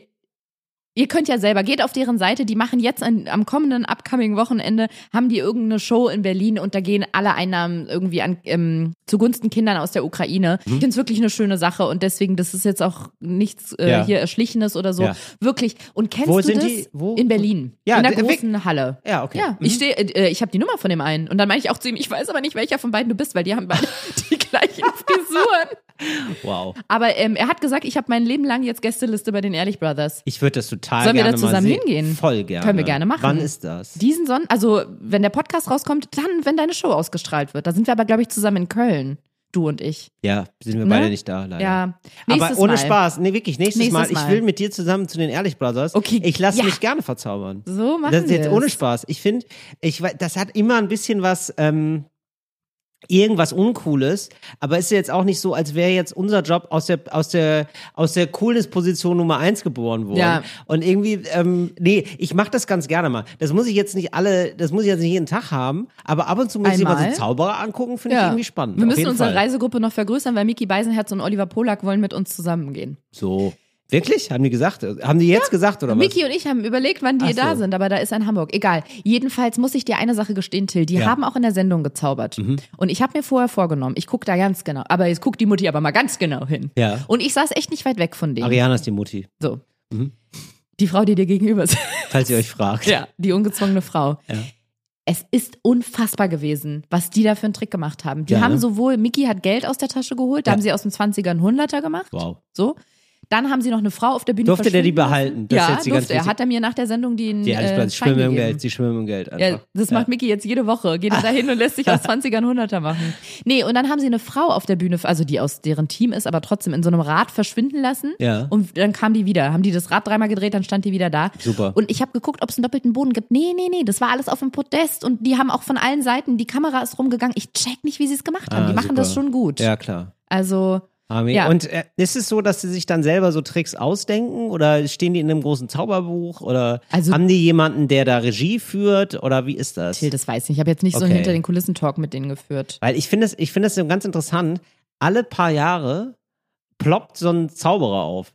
ihr könnt ja selber, geht auf deren Seite, die machen jetzt an, am kommenden upcoming Wochenende, haben die irgendeine Show in Berlin und da gehen alle Einnahmen irgendwie an, ähm, zugunsten Kindern aus der Ukraine. Ich finde es wirklich eine schöne Sache und deswegen, das ist jetzt auch nichts äh,
Ja.
hier Erschlichenes oder so.
Ja.
Wirklich. Und kennst
Wo
du
sind
das?
die? Wo?
In Berlin.
Ja,
in der großen Halle.
Ja, okay.
Ja, ich stehe, äh, ich habe die Nummer von dem einen und dann meine ich auch zu ihm, ich weiß aber nicht, welcher von beiden du bist, weil die haben beide die gleichen Frisuren.
Wow.
Aber ähm, er hat gesagt, ich habe mein Leben lang jetzt Gästeliste bei den Ehrlich Brothers.
Ich würde das total
Sollen wir
gerne
da
mal
zusammen
sehen.
hingehen?
Voll gerne.
Können wir gerne machen.
Wann ist das?
Diesen Sonn, also wenn der Podcast rauskommt, dann, wenn deine Show ausgestrahlt wird. Da sind wir aber, glaube ich, zusammen in Köln. Du und ich.
Ja, sind wir
Ne?
beide nicht da, leider.
Ja. Nächstes
Aber ohne
Mal.
Spaß. Nee, wirklich, nächstes,
Nächstes
Mal. Ich
Mal.
will mit dir zusammen zu den Ehrlich Brothers.
Okay,
Ich lasse
ja.
mich gerne verzaubern.
So machen
Das ist jetzt
wir
ohne. Spaß. Ich finde, ich, das hat immer ein bisschen was, ähm, irgendwas Uncooles, aber ist ja jetzt auch nicht so, als wäre jetzt unser Job aus der, aus der, aus der Coolness-Position Nummer eins geboren worden.
Ja.
Und irgendwie, ähm, nee, ich mache das ganz gerne mal. Das muss ich jetzt nicht alle, das muss ich jetzt nicht jeden Tag haben, aber ab und zu muss ich mal
Einmal.
so Zauberer angucken, finde ich
Ja.
irgendwie spannend.
Wir müssen unsere
Fall.
Reisegruppe noch vergrößern, weil Mickey Beisenherz und Oliver Polak wollen mit uns zusammengehen.
So. Wirklich? Haben die gesagt? Haben die jetzt gesagt oder was?
Miki und ich haben überlegt, wann die
so.
da sind, aber da ist er in Hamburg. Egal. Jedenfalls muss ich dir eine Sache gestehen, Till. Die
Ja. Mhm.
haben auch in der Sendung gezaubert. Und ich habe mir vorher vorgenommen, ich gucke da ganz genau. Aber jetzt guckt die Mutti aber mal ganz genau hin.
Ja.
Und ich saß echt nicht weit weg von denen.
Ariana ist die Mutti,
So.
Mhm.
Die Frau, die dir gegenüber sitzt.
falls ihr euch fragt.
Ja, die ungezwungene Frau.
Ja.
Es ist unfassbar gewesen, was die da für einen Trick gemacht haben. Die
Ja,
haben
ne?
sowohl, Miki hat Geld aus der Tasche geholt, da
Ja.
haben sie aus dem 20er einen 100er gemacht.
Wow.
So. Dann haben sie noch eine Frau auf der Bühne
Durfte der die behalten? Das
ja,
jetzt die
durfte er. Hat er mir nach der Sendung den
Die,
äh,
schwimmen im. Geld, sie schwimmen im Geld einfach.
Ja, das macht Miki jetzt jede Woche. Geht er da hin und lässt sich aus 20ern 100er machen. Nee, und dann haben sie eine Frau auf der Bühne, also die aus deren Team ist, aber trotzdem in so einem Rad verschwinden lassen.
Ja.
Und dann kam die wieder. Haben die das Rad dreimal gedreht, dann stand die wieder da.
Super.
Und ich habe geguckt, ob es einen doppelten Boden gibt. Nee, nee, nee, das war alles auf dem Podest und die haben auch von allen Seiten, die Kamera ist rumgegangen. Ich check nicht, wie sie es gemacht haben.
Ah,
die machen
super.
das schon gut.
Ja, klar.
Also,
Army.
Ja.
Und äh, ist es so, dass sie sich dann selber so Tricks ausdenken oder stehen die in einem großen Zauberbuch oder
Also-
haben die jemanden, der da Regie führt oder wie ist das?
Till, das weiß ich nicht. Ich habe jetzt nicht so einen
Okay.
hinter den Kulissen Talk mit denen geführt.
Weil ich finde es, ich finde es so ganz interessant. Alle paar Jahre ploppt so ein Zauberer auf.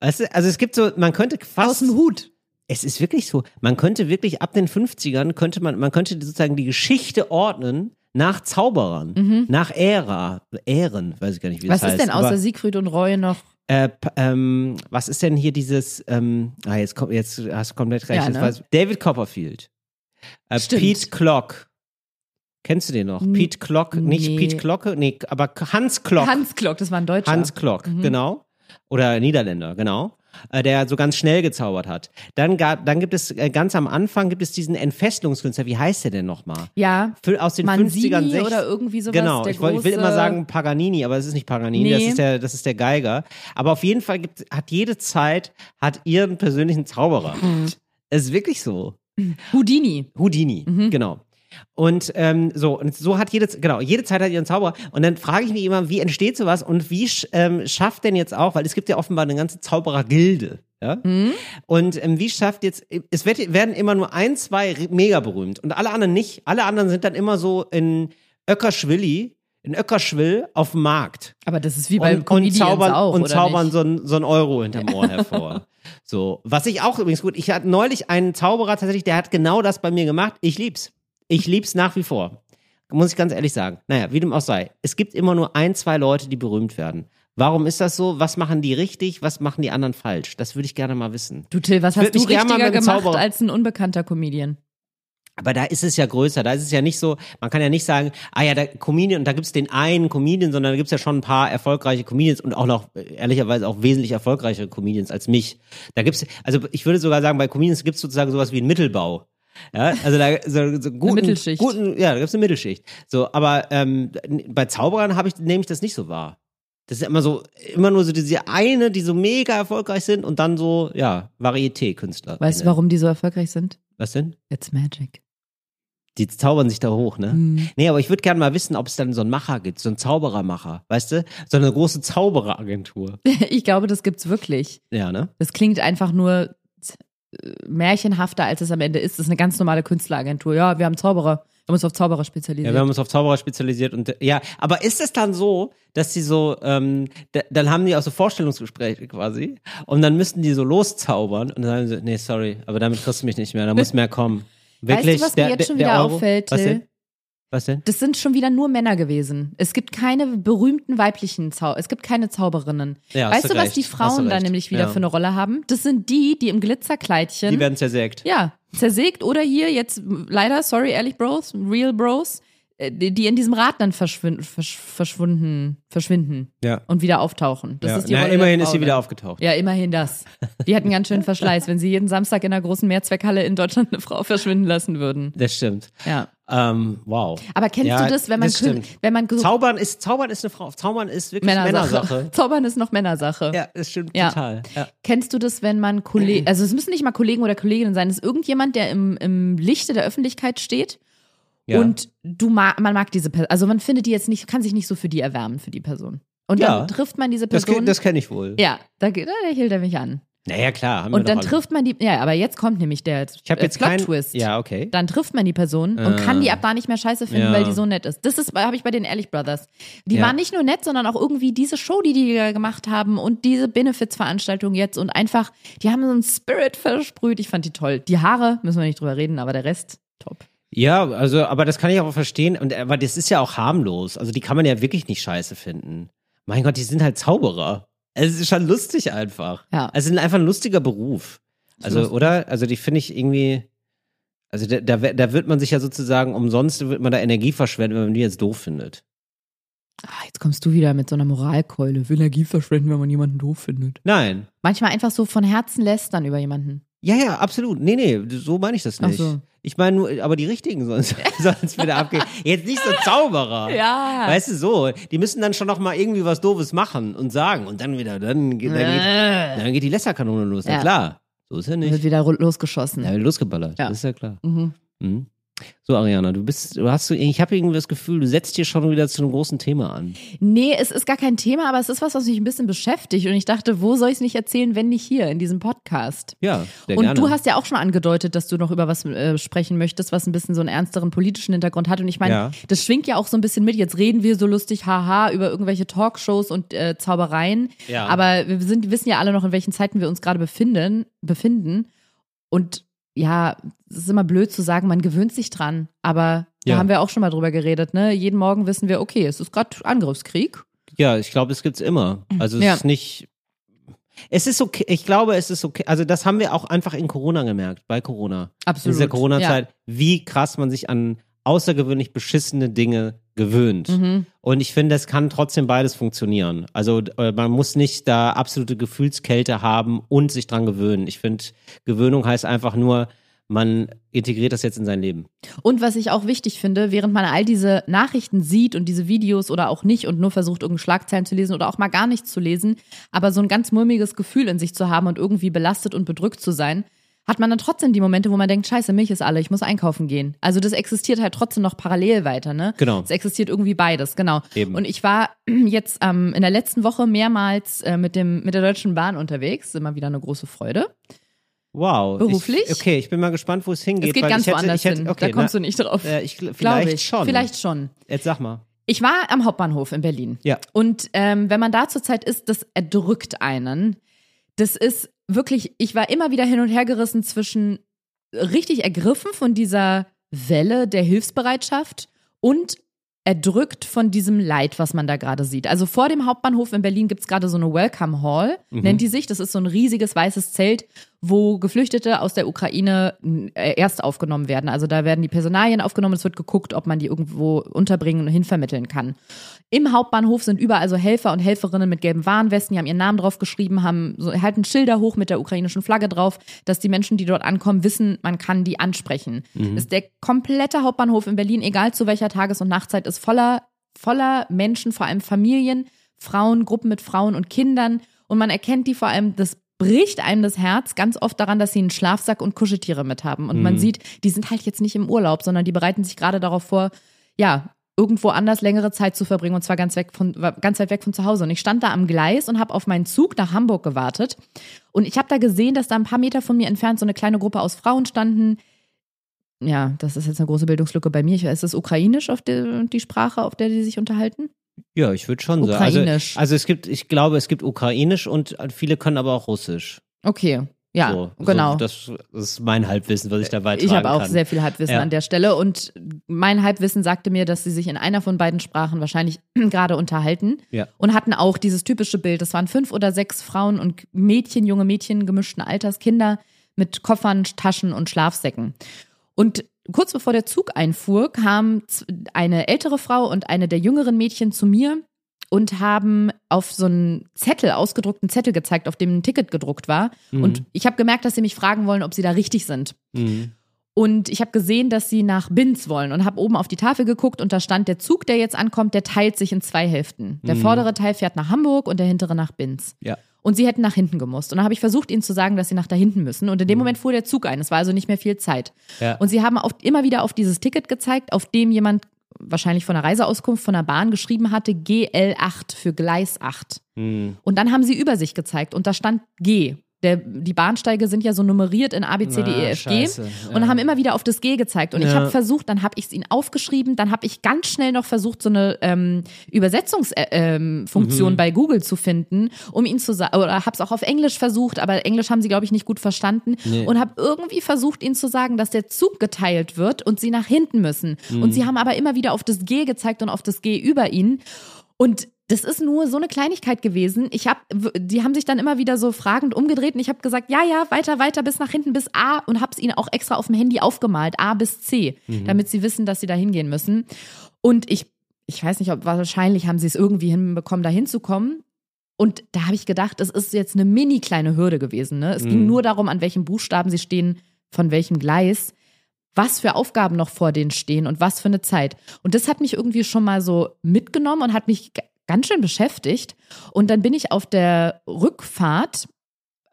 Weißt du, also es gibt so, man könnte fast
Aus dem Hut.
Es ist wirklich so. Man könnte wirklich ab den 50ern könnte man, man könnte sozusagen die Geschichte ordnen nach Zauberern, nach Ära, Ähren, weiß ich gar nicht, wie
Mhm. Was
das
ist
heißt.
denn außer
aber,
Siegfried und Roy noch?
äh, ähm, was ist denn hier dieses, ähm, ah, jetzt kommt, jetzt hast du komplett recht.
Ja, ne?
weiß, David Copperfield. Äh. Pete Clock. Kennst du den noch? Pete Clock, nicht
nee.
Pete Glocke, nee, aber Hans Clock.
Hans Klock, das war ein Deutscher.
Hans Klock,
Mhm.
genau. Oder Niederländer, genau. Äh, Der so ganz schnell gezaubert hat. Dann, gab, dann gibt es äh, ganz am Anfang gibt es diesen Entfesselungskünstler. Wie heißt der denn nochmal?
Ja,
Für, aus den
Manzini
50ern, 60
oder irgendwie sowas.
Genau, ich, ich will
große-
immer sagen Paganini, aber es ist nicht Paganini, das,
Nee.
ist der, das ist der Geiger. Aber auf jeden Fall gibt, hat jede Zeit hat ihren persönlichen Zauberer.
Mhm.
Es ist wirklich so.
Houdini.
Houdini,
Mhm.
genau. Und ähm, so, und so hat jede, genau, jede Zeit hat ihren Zauberer. Und dann frage ich mich immer, wie entsteht sowas und wie ähm, schafft denn jetzt auch, weil es gibt ja offenbar eine ganze Zauberergilde, ja?
Mhm.
Und ähm, wie schafft jetzt, es wird, werden immer nur ein, zwei mega berühmt und alle anderen nicht. Alle anderen sind dann immer so in Öckerschwilli, in Öckerschwill auf dem Markt
Aber das ist wie bei
und, und
Comedians
zaubern,
auch,
und zaubern
nicht?
so ein, so ein Euro hinterm Ohr hervor. So, was ich auch übrigens gut, ich hatte neulich einen Zauberer tatsächlich, der hat genau das bei mir gemacht. Ich lieb's. Ich lieb's nach wie vor. Muss ich ganz ehrlich sagen. Naja, wie dem auch sei. Es gibt immer nur ein, zwei Leute, die berühmt werden. Warum ist das so? Was machen die richtig? Was machen die anderen falsch? Das würde ich gerne mal wissen.
Du Till, was hast du richtiger gemacht
Zauberer-
als ein unbekannter Comedian?
Aber da ist es ja größer. Da ist es ja nicht so, man kann ja nicht sagen, ah ja, der Comedian, und da gibt's den einen Comedian, sondern da gibt's ja schon ein paar erfolgreiche Comedians und auch noch, äh, ehrlicherweise auch wesentlich erfolgreichere Comedians als mich. Da gibt's, also ich würde sogar sagen, bei Comedians gibt's sozusagen sowas wie einen Mittelbau. Ja, also da so, so guten,
Mittelschicht.
guten, ja, da gibt's eine Mittelschicht. So, aber ähm, bei Zauberern habe ich nehme ich das nicht so wahr. Das ist immer so, immer nur so diese eine, die so mega erfolgreich sind und dann so, ja, Varieté-Künstler.
Weißt du, warum die so erfolgreich sind?
Was denn?
It's magic.
Die zaubern sich da hoch, ne?
Hm.
Nee, aber ich würde gerne mal wissen, ob es dann so einen Macher gibt, so einen Zauberermacher, weißt du? So eine große Zaubereragentur.
Ich glaube, das gibt's wirklich.
Ja, ne?
Das klingt einfach nur märchenhafter, als es am Ende ist. Das ist eine ganz normale Künstleragentur. Ja, wir haben Zauberer. Wir haben uns auf Zauberer spezialisiert.
Ja, wir haben uns auf Zauberer spezialisiert und ja, aber ist es dann so, dass die so, ähm, da, dann haben die auch so Vorstellungsgespräche quasi und dann müssten die so loszaubern und dann sagen sie, nee, sorry, aber damit kriegst du mich nicht mehr, da muss mehr kommen. Wirklich?
weißt du, was mir
Der-
jetzt schon
der-
wieder auffällt,
Was
Till?
Was denn?
Das sind schon wieder nur Männer gewesen. Es gibt keine berühmten weiblichen Zau es gibt keine Zauberinnen.
Ja,
weißt
du
was
recht.
die Frauen da nämlich wieder
Ja.
für eine Rolle haben? Das sind die, die im Glitzerkleidchen
Die werden zersägt.
ja, zersägt oder hier jetzt leider, sorry, ehrlich Bros, Real Bros, die, die in diesem Rad dann verschwinden, versch, verschwunden, verschwinden
Ja.
und wieder auftauchen. Das
ja.
ist die
Na,
Rolle
immerhin ist sie wieder aufgetaucht.
Ja, immerhin das. Die hatten ganz schön Verschleiß, wenn sie jeden Samstag in einer großen Mehrzweckhalle in Deutschland eine Frau verschwinden lassen würden.
Das stimmt.
Ja.
Ähm, wow.
Aber kennst
Ja,
du das, wenn man,
das
wenn man
Zaubern ist, Zaubern ist eine Frau. Zaubern ist wirklich
Männersache.
Männersache.
Zaubern ist noch Männersache.
Ja, das stimmt
Ja.
total.
Kennst du das, wenn man Kollegen, also es müssen nicht mal Kollegen oder Kolleginnen sein, es ist irgendjemand, der im, im Lichte der Öffentlichkeit steht
Ja.
und du ma man mag diese Person, also man findet die jetzt nicht, kann sich nicht so für die erwärmen, für die Person. Und
Ja.
dann trifft man diese
das
Person.
das kenne ich wohl.
ja, da, da lächelt er mich an.
Naja, klar.
Und dann trifft man die, ja, aber jetzt kommt nämlich der
Ich habe
äh,
jetzt kein.
Plot-Twist.
Ja, okay.
Dann trifft man die Person und kann die ab da nicht mehr scheiße finden,
Ja.
weil die so nett ist. Das ist, habe ich bei den Ehrlich Brothers. Die
Ja.
waren nicht nur nett, sondern auch irgendwie diese Show, die die gemacht haben und diese Benefits-Veranstaltung jetzt und einfach, die haben so einen Spirit versprüht. Ich fand die toll. Die Haare, müssen wir nicht drüber reden, aber der Rest, top.
Ja, also, aber das kann ich auch verstehen. Und aber das ist ja auch harmlos. Also die kann man ja wirklich nicht scheiße finden. Mein Gott, die sind halt Zauberer. Es ist schon lustig einfach.
Ja.
Also sind einfach ein lustiger Beruf. Also,
lustig.
oder? Also die finde ich irgendwie. Also da, da, da wird man sich ja sozusagen umsonst wird man da Energie verschwenden, wenn man die jetzt doof findet.
Ah, jetzt kommst du wieder mit so einer Moralkeule. Will Energie verschwenden, wenn man jemanden doof findet.
Nein.
Manchmal einfach so von Herzen lästern über jemanden.
Ja, ja, absolut. Nee, nee, so meine ich das nicht.
so.
Ich meine nur, aber die richtigen sollen es wieder abgehen. Jetzt nicht so Zauberer.
Ja.
Weißt du so, die müssen dann schon noch mal irgendwie was Doofes machen und sagen und dann wieder, dann, geht- dann, geht, dann geht die Lässerkanone los. Na
Ja.
klar, so ist ja
Wird
nicht.
wieder ru- losgeschossen.
Ja, losgeballert,
Ja.
das ist ja klar.
Mhm.
Mhm. So, Ariana, du bist, du hast, ich habe irgendwie das Gefühl, du setzt hier schon wieder zu einem großen Thema an.
Nee, es ist gar kein Thema, aber es ist was, was mich ein bisschen beschäftigt. Und ich dachte, wo soll ich es nicht erzählen, wenn nicht hier, in diesem Podcast?
Ja, sehr
und
gerne.
du hast ja auch schon angedeutet, dass du noch über was äh, sprechen möchtest, was ein bisschen so einen ernsteren politischen Hintergrund hat. Und ich meine,
Ja.
das schwingt ja auch so ein bisschen mit. Jetzt reden wir so lustig, haha, über irgendwelche Talkshows und äh, Zaubereien.
Ja.
Aber wir sind, wissen ja alle noch, in welchen Zeiten wir uns gerade befinden, befinden. Und ja, es ist immer blöd zu sagen, man gewöhnt sich dran. Aber da
Ja.
haben wir auch schon mal drüber geredet, ne? Jeden Morgen wissen wir, okay, es ist gerade Angriffskrieg.
Ja, ich glaube, es gibt's immer. Also es
Ja.
ist nicht. Es ist okay, ich glaube, es ist okay. Also das haben wir auch einfach in Corona gemerkt, bei Corona.
Absolut.
In dieser Corona-Zeit, wie krass man sich an außergewöhnlich beschissene Dinge gewöhnt.
Mhm.
Und ich finde, es kann trotzdem beides funktionieren. Also äh, man muss nicht da absolute Gefühlskälte haben und sich dran gewöhnen. Ich finde, Gewöhnung heißt einfach nur, man integriert das jetzt in sein Leben.
Und was ich auch wichtig finde, während man all diese Nachrichten sieht und diese Videos oder auch nicht und nur versucht, irgendeine Schlagzeilen zu lesen oder auch mal gar nichts zu lesen, aber so ein ganz mulmiges Gefühl in sich zu haben und irgendwie belastet und bedrückt zu sein, hat man dann trotzdem die Momente, wo man denkt, scheiße, Milch ist alle, ich muss einkaufen gehen. Also das existiert halt trotzdem noch parallel weiter, ne?
Genau.
Es existiert irgendwie beides, genau.
Eben.
Und ich war jetzt ähm, in der letzten Woche mehrmals äh, mit, dem, mit der Deutschen Bahn unterwegs, immer wieder eine große Freude.
Wow.
Beruflich?
Ich, okay, ich bin mal gespannt, wo es hingeht.
Es geht ganz woanders hin,
Okay,
da kommst
na,
du nicht drauf.
Äh, ich, vielleicht
ich.
schon.
Vielleicht schon.
Jetzt sag mal.
Ich war am Hauptbahnhof in Berlin.
Ja.
Und ähm, wenn man da zurzeit ist, das erdrückt einen. Das ist wirklich, ich war immer wieder hin und her gerissen zwischen richtig ergriffen von dieser Welle der Hilfsbereitschaft und erdrückt von diesem Leid, was man da gerade sieht. Also vor dem Hauptbahnhof in Berlin gibt's gerade so eine Welcome Hall, nennt die sich. Das ist so ein riesiges weißes Zelt, wo Geflüchtete aus der Ukraine äh, erst aufgenommen werden. Also da werden die Personalien aufgenommen, es wird geguckt, ob man die irgendwo unterbringen und hinvermitteln kann. Im Hauptbahnhof sind überall so Helfer und Helferinnen mit gelben Warnwesten, die haben ihren Namen drauf geschrieben, haben so, halten Schilder hoch mit der ukrainischen Flagge drauf, dass die Menschen, die dort ankommen, wissen, man kann die ansprechen. Das ist der komplette Hauptbahnhof in Berlin, egal zu welcher Tages- und Nachtzeit, ist voller, voller Menschen, vor allem Familien, Frauen, Gruppen mit Frauen und Kindern. Und man erkennt die vor allem, das bricht einem das Herz ganz oft daran, dass sie einen Schlafsack und Kuscheltiere mit haben. Und man sieht, die sind halt jetzt nicht im Urlaub, sondern die bereiten sich gerade darauf vor, ja, irgendwo anders längere Zeit zu verbringen und zwar ganz weg von ganz weit weg von zu Hause und ich stand da am Gleis und habe auf meinen Zug nach Hamburg gewartet und ich habe da gesehen, dass da ein paar Meter von mir entfernt so eine kleine Gruppe aus Frauen standen. Ja, das ist jetzt eine große Bildungslücke bei mir. Ich weiß, ist das ukrainisch auf der, die Sprache, auf der die sich unterhalten?
Ja, ich würde schon sagen.
Ukrainisch.
Also, also es gibt, ich glaube, es gibt Ukrainisch und viele können aber auch Russisch.
Okay. Ja,
so,
genau.
So, das, ist mein Halbwissen, was ich da beitragen
Ich habe auch
kann.
sehr viel Halbwissen
Ja.
an der Stelle und mein Halbwissen sagte mir, dass sie sich in einer von beiden Sprachen wahrscheinlich gerade unterhalten
Ja.
und hatten auch dieses typische Bild. Es waren fünf oder sechs Frauen und Mädchen, junge Mädchen gemischten Alters, Kinder mit Koffern, Taschen und Schlafsäcken. Und kurz bevor der Zug einfuhr, kam eine ältere Frau und eine der jüngeren Mädchen zu mir und haben auf so einen Zettel, ausgedruckten Zettel gezeigt, auf dem ein Ticket gedruckt war. Und ich habe gemerkt, dass sie mich fragen wollen, ob sie da richtig sind.
Mhm.
Und ich habe gesehen, dass sie nach Binz wollen und habe oben auf die Tafel geguckt und da stand der Zug, der jetzt ankommt, der teilt sich in zwei Hälften. Der vordere Teil fährt nach Hamburg und der hintere nach Binz.
Ja.
Und sie hätten nach hinten gemusst. Und dann habe ich versucht, ihnen zu sagen, dass sie nach da hinten müssen. Und in dem Moment fuhr der Zug ein. Es war also nicht mehr viel Zeit.
Ja.
Und sie haben auf, immer wieder auf dieses Ticket gezeigt, auf dem jemand wahrscheinlich von der Reiseauskunft von der Bahn geschrieben hatte, GL8 für Gleis 8.
Mhm.
Und dann haben sie über sich gezeigt und da stand G. der, die Bahnsteige sind ja so nummeriert in A, B, C, D, E,
Ah,
F, G
ja.
und haben immer wieder auf das G gezeigt. Und ich
Ja.
habe versucht, dann habe ich es ihnen aufgeschrieben, dann habe ich ganz schnell noch versucht, so eine ähm, Übersetzungsfunktion ähm, Funktion
Mhm.
bei Google zu finden, um ihnen zu sagen, oder habe es auch auf Englisch versucht, aber Englisch haben sie, glaube ich, nicht gut verstanden
Nee.
und habe irgendwie versucht, ihnen zu sagen, dass der Zug geteilt wird und sie nach hinten müssen.
Mhm.
Und sie haben aber immer wieder auf das G gezeigt und auf das G über ihnen. Und das ist nur so eine Kleinigkeit gewesen. Ich habe, die haben sich dann immer wieder so fragend umgedreht und ich habe gesagt, ja, ja, weiter, weiter bis nach hinten bis A und habe es ihnen auch extra auf dem Handy aufgemalt, A bis C, damit sie wissen, dass sie da hingehen müssen. Und ich, ich weiß nicht, ob wahrscheinlich haben sie es irgendwie hinbekommen, da hinzukommen. Und da habe ich gedacht, es ist jetzt eine mini kleine Hürde gewesen. Ne? Es ging
Mhm.
nur darum, an welchem Buchstaben sie stehen, von welchem Gleis, was für Aufgaben noch vor denen stehen und was für eine Zeit. Und das hat mich irgendwie schon mal so mitgenommen und hat mich ganz schön beschäftigt. Und dann bin ich auf der Rückfahrt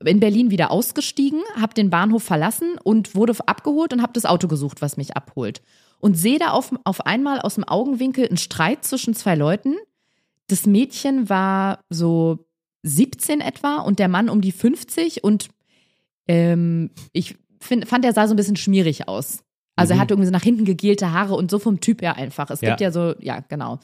in Berlin wieder ausgestiegen, habe den Bahnhof verlassen und wurde abgeholt und habe das Auto gesucht, was mich abholt. Und sehe da auf, auf einmal aus dem Augenwinkel einen Streit zwischen zwei Leuten. Das Mädchen war so 17 etwa und der Mann um die 50 und ähm, ich find, fand, er sah so ein bisschen schmierig aus. Also er
Mhm.
hatte irgendwie so nach hinten gegelte Haare und so vom Typ her einfach. Es
Ja.
gibt ja so, ja, genau.